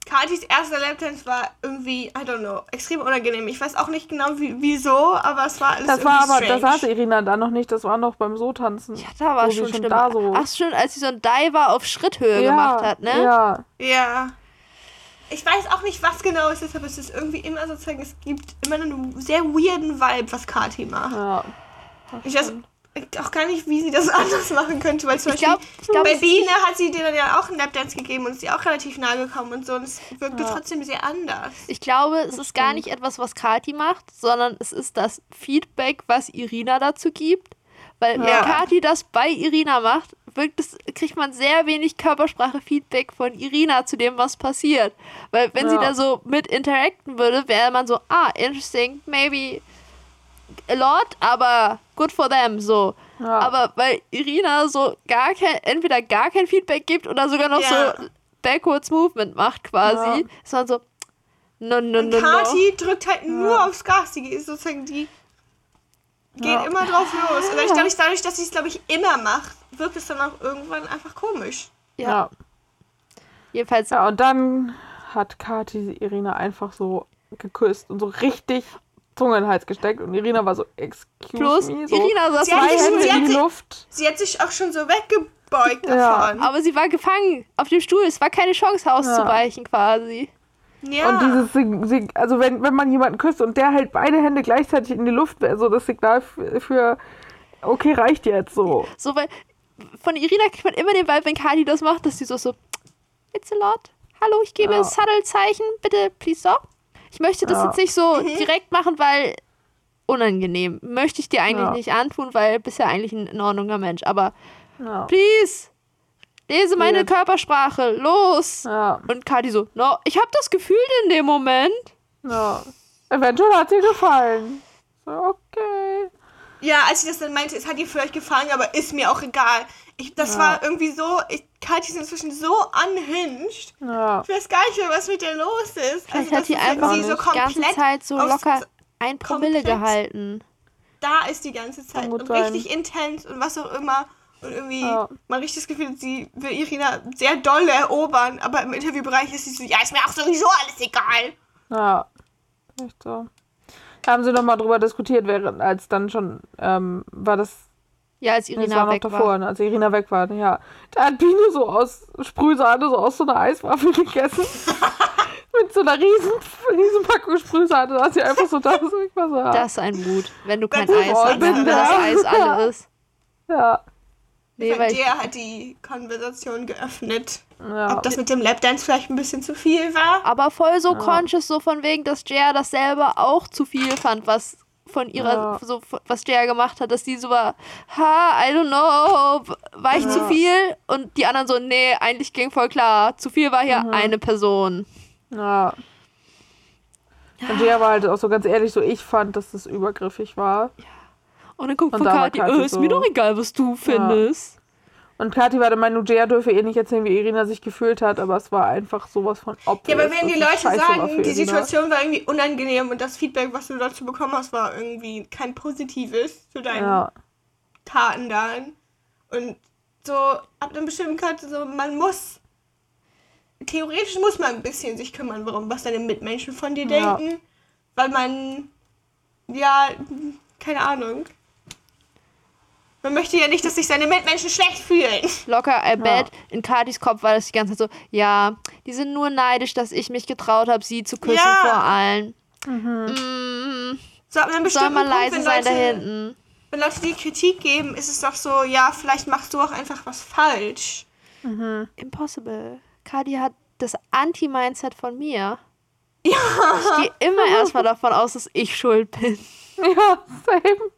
Katis erster Lapdance war irgendwie, I don't know, extrem unangenehm. Ich weiß auch nicht genau wie, wieso, aber es war alles Das war aber, das strange. hatte Irina da noch nicht, das war noch beim So-Tanzen. Ja, da war schon schon da so- Ach, schon, als sie so ein Diver auf Schritthöhe ja, gemacht hat, ne? Ja. Ja. Ich weiß auch nicht, was genau es ist, aber es ist irgendwie immer sozusagen, es gibt immer einen sehr weirden Vibe, was Kati macht. Ja. Ich weiß auch gar nicht, wie sie das *laughs* anders machen könnte, weil zum Ich Beispiel ich glaub, bei Biene hat sie dir dann ja auch einen Lapdance gegeben und ist ihr auch relativ nahe gekommen und so und es wirkte Ja. trotzdem sehr anders. Ich glaube, es ist gar nicht etwas, was Kati macht, sondern es ist das Feedback, was Irina dazu gibt. Weil wenn Ja. Kati das bei Irina macht, es, kriegt man sehr wenig Körpersprache-Feedback von Irina zu dem, was passiert. Weil wenn sie Ja. da so mit interacten würde, wäre man so, ah, interesting, maybe a lot, aber good for them, so. Ja. Aber weil Irina so gar kein, entweder gar kein Feedback gibt oder sogar noch Ja. so Backwards Movement macht quasi, ist man so, no, no, Und no, no. Kati drückt halt nur aufs Gas. Die ist sozusagen, die geht Ja. immer drauf los. Und ich glaube, dadurch, dass sie es, glaube ich, immer macht, wirkt es dann auch irgendwann einfach komisch. Ja. ja. Jedenfalls, Ja, und dann hat Kathi Irina einfach so geküsst und so richtig Zunge in den Hals gesteckt und Irina war so, excuse plus me, so Irina saß Sie hat zwei Hände sie hat in die sich- Luft. Sie hat sich auch schon so weggebeugt Ja. davon. aber sie war gefangen auf dem Stuhl. Es war keine Chance auszuweichen quasi. Ja. Und dieses, Sig also wenn, wenn man jemanden küsst und der hält beide Hände gleichzeitig in die Luft, wäre so das Signal für, okay, reicht jetzt so. So, weil von Irina kriegt man immer den Vibe, wenn Kati das macht, dass sie so so, it's a lot. Hallo, ich gebe Ja. ein Subtle-Zeichen, bitte, please stop. Ich möchte das Ja. jetzt nicht so direkt machen, weil unangenehm. Möchte ich dir eigentlich Ja. nicht antun, weil bist ja eigentlich ein in Ordnunger Mensch. Aber please, lese meine Jetzt. Körpersprache, los. Ja. Und Kati so, no, ich habe das gefühlt in dem Moment. ja. Eventuell hat dir gefallen. So, okay. Ja, als sie das dann meinte, es hat ihr vielleicht gefallen, aber ist mir auch egal. Ich, das Ja. war irgendwie so, ich, Kathi ist inzwischen so unhinged. Ja. Ich weiß gar nicht mehr, was mit der los ist. Vielleicht also, hat es einfach sie so die ganze Zeit so aus- locker ein Promille gehalten. da ist die ganze Zeit und sein. richtig intens und was auch immer. Und irgendwie, Ja. man richtig das Gefühl, sie will Irina sehr doll erobern, aber im Interviewbereich ist sie so, ja, ist mir auch sowieso alles egal. Ja. Echt so. Da haben sie nochmal drüber diskutiert, während als dann schon, ähm, war das, Ja, als das war Irina noch weg davor, war. ne, als Irina weg war, ja. Da hat Biene so aus Sprühsahne, so aus so einer Eiswaffel gegessen. *laughs* Mit so einer riesen, riesen Packung Sprühsahne, da hat sie einfach so da. so, Ich war so, ja. Das ist ein Mut. Wenn du kein Eis hast, wenn das Eis alle ist. ja. Nee, weil ich, der hat die Konversation geöffnet. ja. Ob das mit dem Lapdance vielleicht ein bisschen zu viel war? aber voll so conscious, so von wegen, dass Jaya das selber auch zu viel fand, was von ihrer, Ja. so, was Jaya gemacht hat, dass die so war, ha, I don't know, war ich zu viel? Und die anderen so, nee, eigentlich ging voll klar, zu viel war hier eine Person. Ja. Und der war halt auch so ganz ehrlich, so ich fand, dass das übergriffig war. Und dann guckt Und von Kathi, Kathi äh, ist so- mir doch egal, was du findest. Und Kathi war der Meinung, Jaya dürfe eh nicht erzählen, wie Irina sich gefühlt hat, aber es war einfach sowas von Opfer. Ja, aber wenn die Leute sagen, die Situation war irgendwie unangenehm und das Feedback, was du dazu bekommen hast, war irgendwie kein positives zu deinen Ja, Taten dann. Und so ab einem bestimmten Punkt, so man muss, theoretisch muss man ein bisschen sich kümmern, warum, was deine Mitmenschen von dir Ja. denken. Weil man, ja, keine Ahnung. Man möchte ja nicht, dass sich seine Mitmenschen schlecht fühlen. Locker, I bet, in Katis Kopf war das die ganze Zeit so, ja, die sind nur neidisch, dass ich mich getraut habe, sie zu küssen Ja. vor allen. Mm, So ab einem soll man Punkt, leise wenn sein da Leute, hinten. wenn Leute die Kritik geben, ist es doch so, ja, vielleicht machst du auch einfach was falsch. Impossible. Kadi hat das Anti-Mindset von mir. Ja. Ich gehe immer *laughs* erstmal davon aus, dass ich schuld bin. ja same.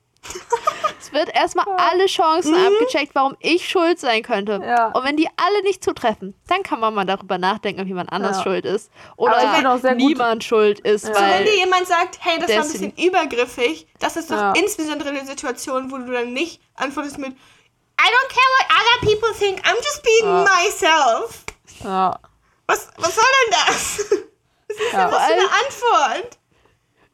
Es wird erstmal alle Chancen abgecheckt, warum ich schuld sein könnte. Mhm. Ja. Und wenn die alle nicht zutreffen, dann kann man mal darüber nachdenken, ob jemand anders Ja. schuld ist. Oder auch sehr gut- niemand schuld ist, So, wenn weil. dir jemand sagt, hey, das war ein bisschen übergriffig, das ist doch Ja. insbesondere eine Situation, wo du dann nicht antwortest mit I don't care what other people think, I'm just being Ja. myself. Ja. Was, was soll denn das? *laughs* ja. Vor Was für allem, eine Antwort?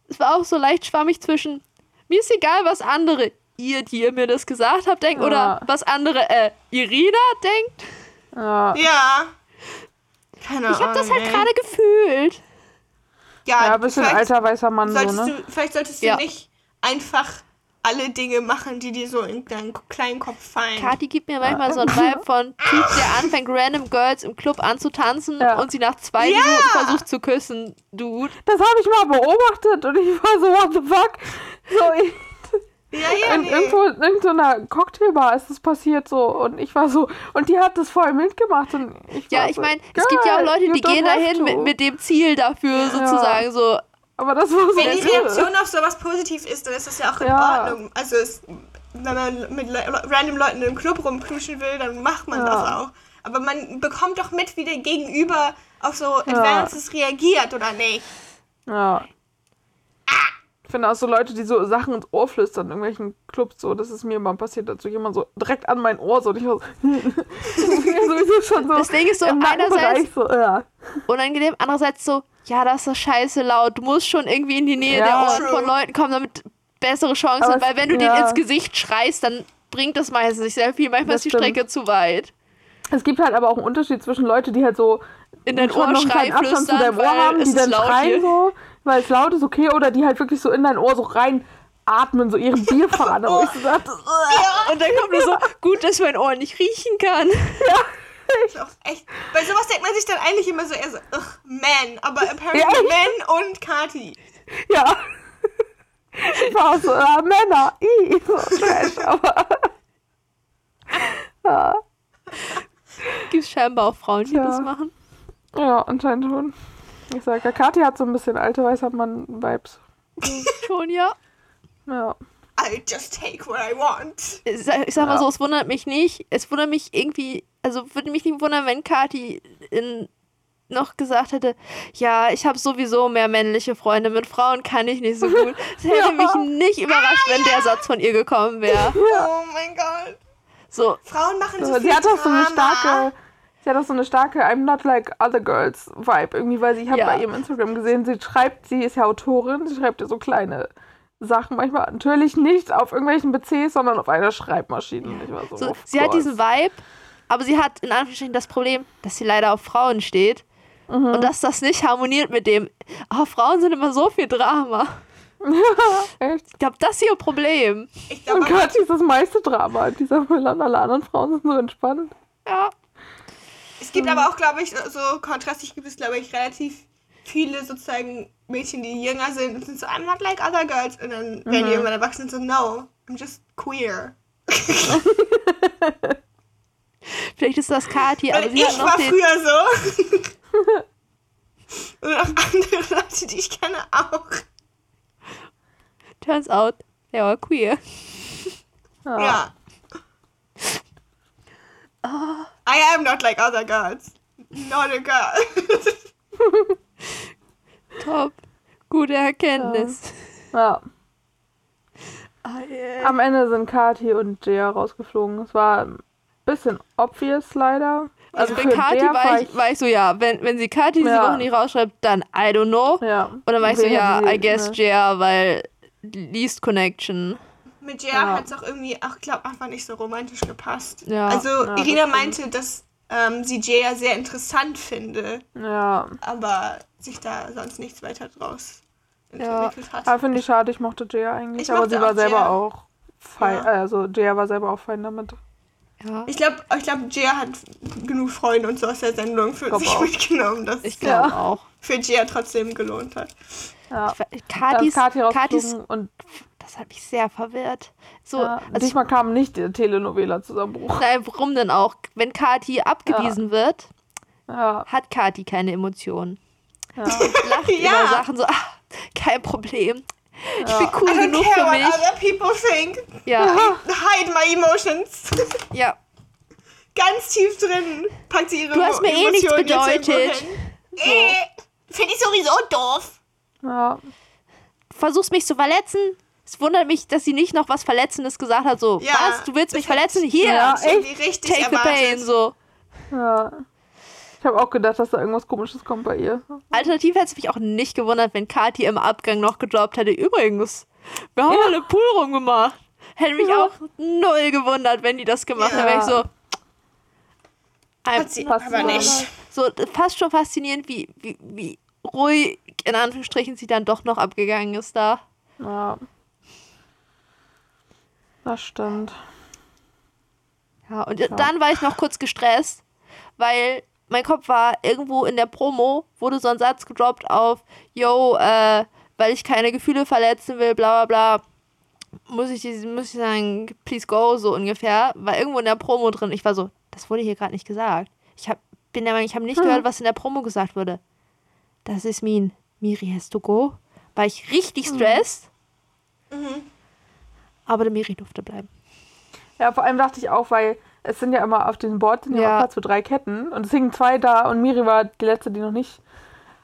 es war auch so leicht schwammig zwischen, mir ist egal, was andere, ihr, die ihr mir das gesagt habt, denkt, Ja. oder was andere, äh, Irina denkt. Ja. Ja. Keine Ahnung. Ich habe das halt gerade gefühlt. Ja, ja, ein bisschen vielleicht alter weißer Mann so, solltest ne? du, vielleicht solltest du Ja. nicht einfach alle Dinge machen, die dir so in deinen kleinen Kopf fallen. Kati gibt mir manchmal so ein Vibe von Typ, der anfängt, random Girls im Club anzutanzen Ja. und sie nach zwei Ja. Minuten versucht zu küssen. Dude. Das habe ich mal beobachtet und ich war so, what the fuck? So, ich, ja, ja, in nee. irgendwo in irgendeiner Cocktailbar ist das passiert so und ich war so, und die hat das voll mitgemacht und ich Ja, war ich so, meine, es gibt ja auch "Girl, Leute, die gehen dahin to." mit, mit dem Ziel dafür, sozusagen so. Aber das war so. Wenn die. Reaktion auf sowas positiv ist, dann ist das ja auch in Ja. Ordnung. Also es, wenn man mit Le random Leuten im Club rumknuschen will, dann macht man Ja. das auch. Aber man bekommt doch mit, wie der Gegenüber auf so Advances reagiert, oder nicht? Ja. Ich finde auch so Leute, die so Sachen ins Ohr flüstern in irgendwelchen Clubs, so, das ist mir mal passiert, dazu jemand so direkt an mein Ohr so und ich war so, *laughs* sowieso schon so Das Ding ist so, einerseits so, ja. Unangenehm, andererseits so, ja, das ist scheiße laut. Du musst schon irgendwie in die Nähe Ja. der Ohren True. von Leuten kommen, damit bessere Chancen Aber sind. Weil wenn du ja. denen ins Gesicht schreist, dann bringt das meistens nicht sehr viel. Manchmal Das ist die stimmt. Strecke zu weit. Es gibt halt aber auch einen Unterschied zwischen Leute, die halt so In dein Ohr schreien, Abstand zu deinem Ohr haben, die dann schreien hier. so, weil es laut ist, okay, oder die halt wirklich so in dein Ohr so rein atmen, so ihre Bierfahne, wo ich so dachte, "Ugh." *laughs* Und dann kommt nur so, gut, dass mein Ohr nicht riechen kann. *laughs* Ist auch echt. Bei sowas denkt man sich dann eigentlich immer so eher so, ugh, man. Aber apparently Ja? Man und Kati. ja. Ich war auch so, ah, Männer, i, so trash, aber *laughs* ja. Gibt es scheinbar auch Frauen, die Ja. das machen. ja, anscheinend schon. Ich sag, ja, Kathi hat so ein bisschen alte weißer Mann-Vibes. Schon, ja. Ja. I'll just take what I want. Ich sag, ich sag mal Ja. so, es wundert mich nicht. Es wundert mich irgendwie, also würde mich nicht wundern, wenn Kati in, noch gesagt hätte, ja, ich habe sowieso mehr männliche Freunde, mit Frauen kann ich nicht so gut. *laughs* Es hätte Ja. mich nicht überrascht, wenn der Satz von ihr gekommen wäre. Oh mein Gott. So, Frauen machen so So, viel sie hat auch so eine starke, sie hat auch so eine starke I'm not like other girls Vibe irgendwie, weil sie, ich habe Ja. bei ihrem Instagram gesehen, sie schreibt, sie ist ja Autorin, sie schreibt ja so kleine Sachen manchmal, natürlich nicht auf irgendwelchen PCs, sondern auf einer Schreibmaschine. Und ich war so, so sie hat course. diesen Vibe, aber sie hat in Anführungsstrichen das Problem, dass sie leider auf Frauen steht. Mhm. Und dass das nicht harmoniert mit dem, oh, Frauen sind immer so viel Drama. *laughs* Echt? Ich glaube, das ist ihr Problem. Ich Und glaube, Kathi ist das meiste Drama. Dieser Müll und alle anderen Frauen sind so entspannt. Ja. es gibt aber auch, glaube ich, so kontrastig gibt es, glaube ich, relativ viele sozusagen Mädchen, die jünger sind und sind so, I'm not like other girls. Und dann werden die irgendwann erwachsen und so, no, I'm just queer. *laughs* Vielleicht ist das Kati, aber Weil sie hat ich noch war den. früher so. *laughs* und auch andere Leute, die ich kenne, auch. Turns out, they were queer. Ja. Ja. I am not like other girls. Not a girl. *laughs* Top. Gute Erkenntnis. ja. Ah, yeah. Am Ende sind Kathi und Jaya rausgeflogen. Es war ein bisschen obvious leider. Also bei für Kati war ich, war ich so, ja, wenn, wenn sie Kati diese Ja. Woche nicht rausschreibt, dann I don't know. Ja. Und dann war ich so, ja, I guess ne? Jaya, weil Least Connection. Mit Jaya Ja. hat es auch irgendwie, auch glaube einfach nicht so romantisch gepasst. Ja. also Irina meinte, dass ähm, sie Jaya sehr interessant finde, Ja. aber sich da sonst nichts weiter draus Ja. entwickelt hat. Aber finde ich schade, ich mochte Jaya eigentlich. Ich aber sie war auch selber Jaya. auch fein. Ja. Also Jaya war selber auch fein damit. Ja. Ich glaube, ich glaub, Jaya hat genug Freunde und so aus der Sendung für sich auch. mitgenommen, dass Ich glaube Ja. auch. für Jaya trotzdem gelohnt hat. Ja. Katis, Katis, und das hat mich sehr verwirrt. So, ja, also ich, diesmal kam nicht der Telenovela-Zusammenbruch. nein, warum denn auch? Wenn Kati abgewiesen wird, Ja, hat Kati keine Emotionen. ja. *laughs* Lacht Ja. über Sachen so, ah, kein Problem. Ich Ja. bin cool I don't genug care für what mich. other people think. Ja, *laughs* Hide my emotions. *laughs* ja. Ganz tief drin packt sie ihre Du hast mir eh nichts Emotionen jetzt irgendwo bedeutet. hin. Äh, Finde ich sowieso doof. ja. Versuchst mich zu verletzen. Es wundert mich, dass sie nicht noch was Verletzendes gesagt hat. So, Ja, was? Du willst mich hätte verletzen? Hier, Ja, Ich richtig take the pain. erwartet. So. ja. Ich habe auch gedacht, dass da irgendwas komisches kommt bei ihr. Alternativ hätte es mich auch nicht gewundert, wenn Kathi im Abgang noch gedroppt hätte. Übrigens, wir haben eine Poolroom gemacht. Hätte mich Ja. auch null gewundert, wenn die das gemacht Ja. hätten. Wäre ich so. Hat sie Passt aber nicht. so fast schon faszinierend, wie, wie, wie ruhig in Anführungsstrichen sie dann doch noch abgegangen ist da. Ja. Das stimmt. Ja, und dann war ich noch kurz gestresst, weil mein Kopf war irgendwo in der Promo, wurde so ein Satz gedroppt auf, yo, äh, weil ich keine Gefühle verletzen will, bla bla bla, muss ich, muss ich sagen, please go, so ungefähr. War irgendwo in der Promo drin. Ich war so, das wurde hier gerade nicht gesagt. Ich hab, bin der Meinung, ich habe nicht gehört, was in der Promo gesagt wurde. Das ist mean. Miri has to go. War ich richtig stressed. Aber der Miri durfte bleiben. Ja, vor allem dachte ich auch, weil es sind ja immer auf diesem Board sind ja, Ja. immer Platz für drei Ketten und es hingen zwei da und Miri war die letzte, die noch nicht.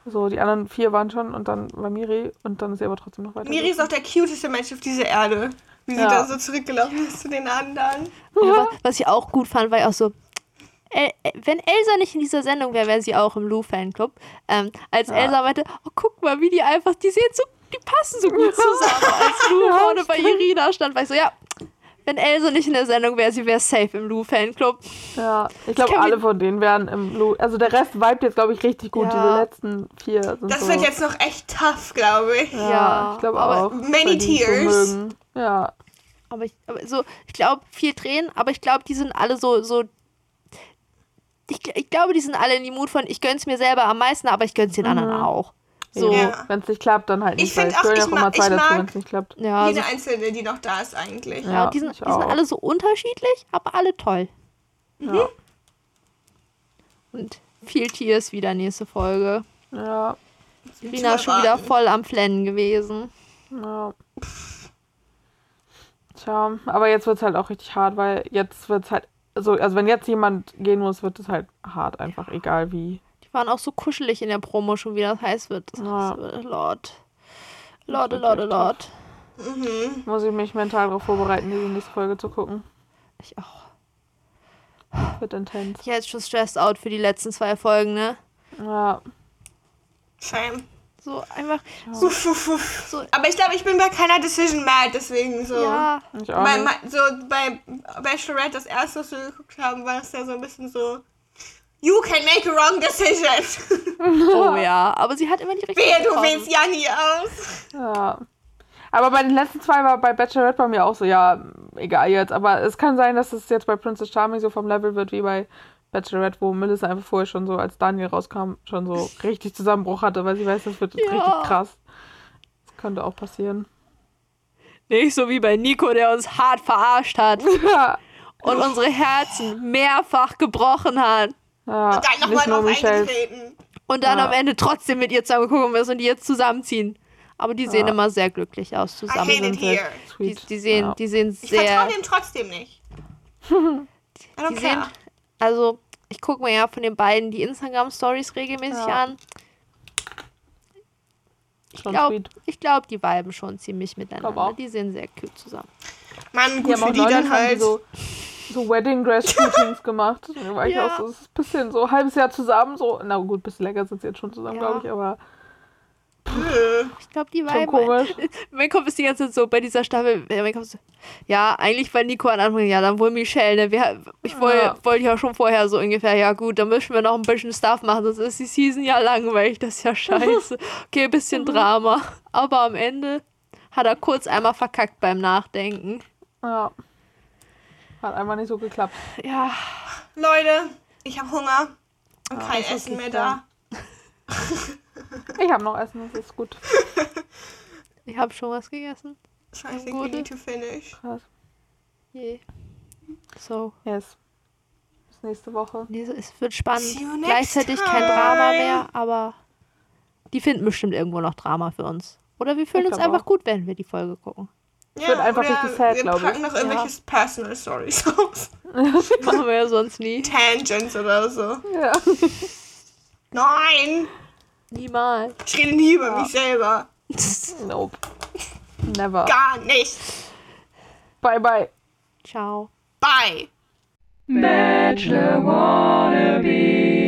So, die anderen vier waren schon und dann war Miri und dann ist sie aber trotzdem noch weiter. Miri ist auch der cuteste Mensch auf dieser Erde. Wie sie Ja. da so zurückgelaufen ist zu den anderen. Aber was ich auch gut fand, war ja auch so, El- wenn Elsa nicht in dieser Sendung wäre, wäre sie auch im Lou-Fanclub. Ähm, als Ja. Elsa meinte, oh, guck mal, wie die einfach, die sehen so, die passen so gut zusammen. *laughs* Als Lou Ja, vorne bei. Irina stand, war ich so, ja, wenn Elsa nicht in der Sendung wäre, sie wäre safe im Lou-Fanclub. Ja, ich glaube, alle von denen wären im Lu. Also der Rest vibet jetzt, glaube ich, richtig gut. Ja. Diese letzten vier sind Das so. wird jetzt noch echt tough, glaube ich. Ja, Ja, ich glaube aber auch. many so tears. mögen. Ja, Aber ich, aber so, ich glaube, viel Tränen, aber ich glaube, die sind alle so, so, ich, ich glaube, die sind alle in die Mut von, ich gönn's mir selber am meisten, aber ich gönn's den anderen auch. So, ja. Wenn es nicht klappt, dann halt Ich nicht. weil find es auch, ich auch immer zwei ich dazu, mag- wenn es nicht klappt. ja, Jede so, Einzelne, die noch da ist eigentlich. Ja. ja die, sind, ich die sind alle so unterschiedlich, aber alle toll. Ja. Und viel Tears wieder nächste Folge. Ja, Rina Zu schon wieder voll am Flennen gewesen. ja. Tja, aber jetzt wird es halt auch richtig hart, weil jetzt wird es halt. Also, also wenn jetzt jemand gehen muss, wird es halt hart, einfach egal wie. Waren auch so kuschelig in der Promo schon, wie das heiß wird. Das Ja. wird Lord. Lord, Lord, Lord. Mhm. Muss ich mich mental darauf vorbereiten, die nächste Folge zu gucken. Ich auch. Wird intens. Ich jetzt schon stressed out für die letzten zwei Folgen, ne? Ja, Shame. So einfach, uff, uff. so, Aber ich glaube, ich bin bei keiner Decision mad, deswegen so. ja. ich auch Bei, so bei Bachelorette, das erste, was wir geguckt haben, war es ja so ein bisschen so. You can make a wrong decision. *laughs* Oh ja, aber sie hat immer die richtige Wehe, du wählst Janni aus. Ja. Aber bei den letzten zwei war bei Bachelorette bei mir auch so, ja, egal jetzt. Aber es kann sein, dass es jetzt bei Princess Charming so vom Level wird wie bei Bachelorette, wo Melissa einfach vorher schon so, als Daniel rauskam, schon so richtig Zusammenbruch hatte, weil sie weiß, das wird jetzt Ja. richtig krass. Das könnte auch passieren. Nicht so wie bei Nico, der uns hart verarscht hat *laughs* Ja. und unsere Herzen mehrfach gebrochen hat. Ja. Dann nochmal drauf Michelle. eingetreten. Und dann Ja. am Ende trotzdem mit ihr zusammengekommen ist und die jetzt zusammenziehen. Aber die sehen Ja. immer sehr glücklich aus I zusammen. hate it here. Die, die, sehen, ja. die sehen Ich sehr. vertraue dem trotzdem nicht. *laughs* I don't Die sehen, also, ich gucke mir ja von den beiden die Instagram-Stories regelmäßig Ja. an. Ich glaube, ich glaub, die viben schon ziemlich miteinander. Die sehen sehr cute zusammen. Mann, gut haben für die dann halt. so, so Wedding Dress Shootings *laughs* gemacht. Da war ich auch so, das ist ein bisschen so ein halbes Jahr zusammen, so, na gut, ein bisschen länger sind sie jetzt schon zusammen, glaube ich, aber. Ich glaube, die viben. komisch. *laughs* Mein Kopf ist die ganze Zeit so bei dieser Staffel. äh, Mein Kopf so, ja, eigentlich war Nico an Anfang, ja, dann wohl Michelle. Ne? Wir, ich wollte Ja. wollte ja schon vorher so ungefähr, ja gut, dann müssen wir noch ein bisschen Stuff machen, sonst ist die Season ja langweilig, das ist ja *laughs* scheiße. Okay, ein bisschen Drama. Aber am Ende hat er kurz einmal verkackt beim Nachdenken. Ja. Hat einfach nicht so geklappt. Ja, Leute, ich habe Hunger und Ja, kein Essen mehr da. Ich habe noch Essen, das ist gut. *laughs* ich habe schon was gegessen. So I think we Gute. need to finish. Krass. Je. So, Yes. Bis nächste Woche. nee, es wird spannend. See you next Gleichzeitig kein Drama time. mehr, aber die finden bestimmt irgendwo noch Drama für uns. Oder wir fühlen Ich uns einfach auch. gut, wenn wir die Folge gucken. Ja, wird einfach richtig sad, Wir glaub ich. packen noch irgendwelche Personal Stories aus. *laughs* *laughs* Machen wir ja sonst nie. Tangents oder so. Ja. Nein! Niemals. Ich rede nie über mich selber. *laughs* Nope. Never. Gar nicht. Bye bye. Ciao. Bye. Bachelor wannabe.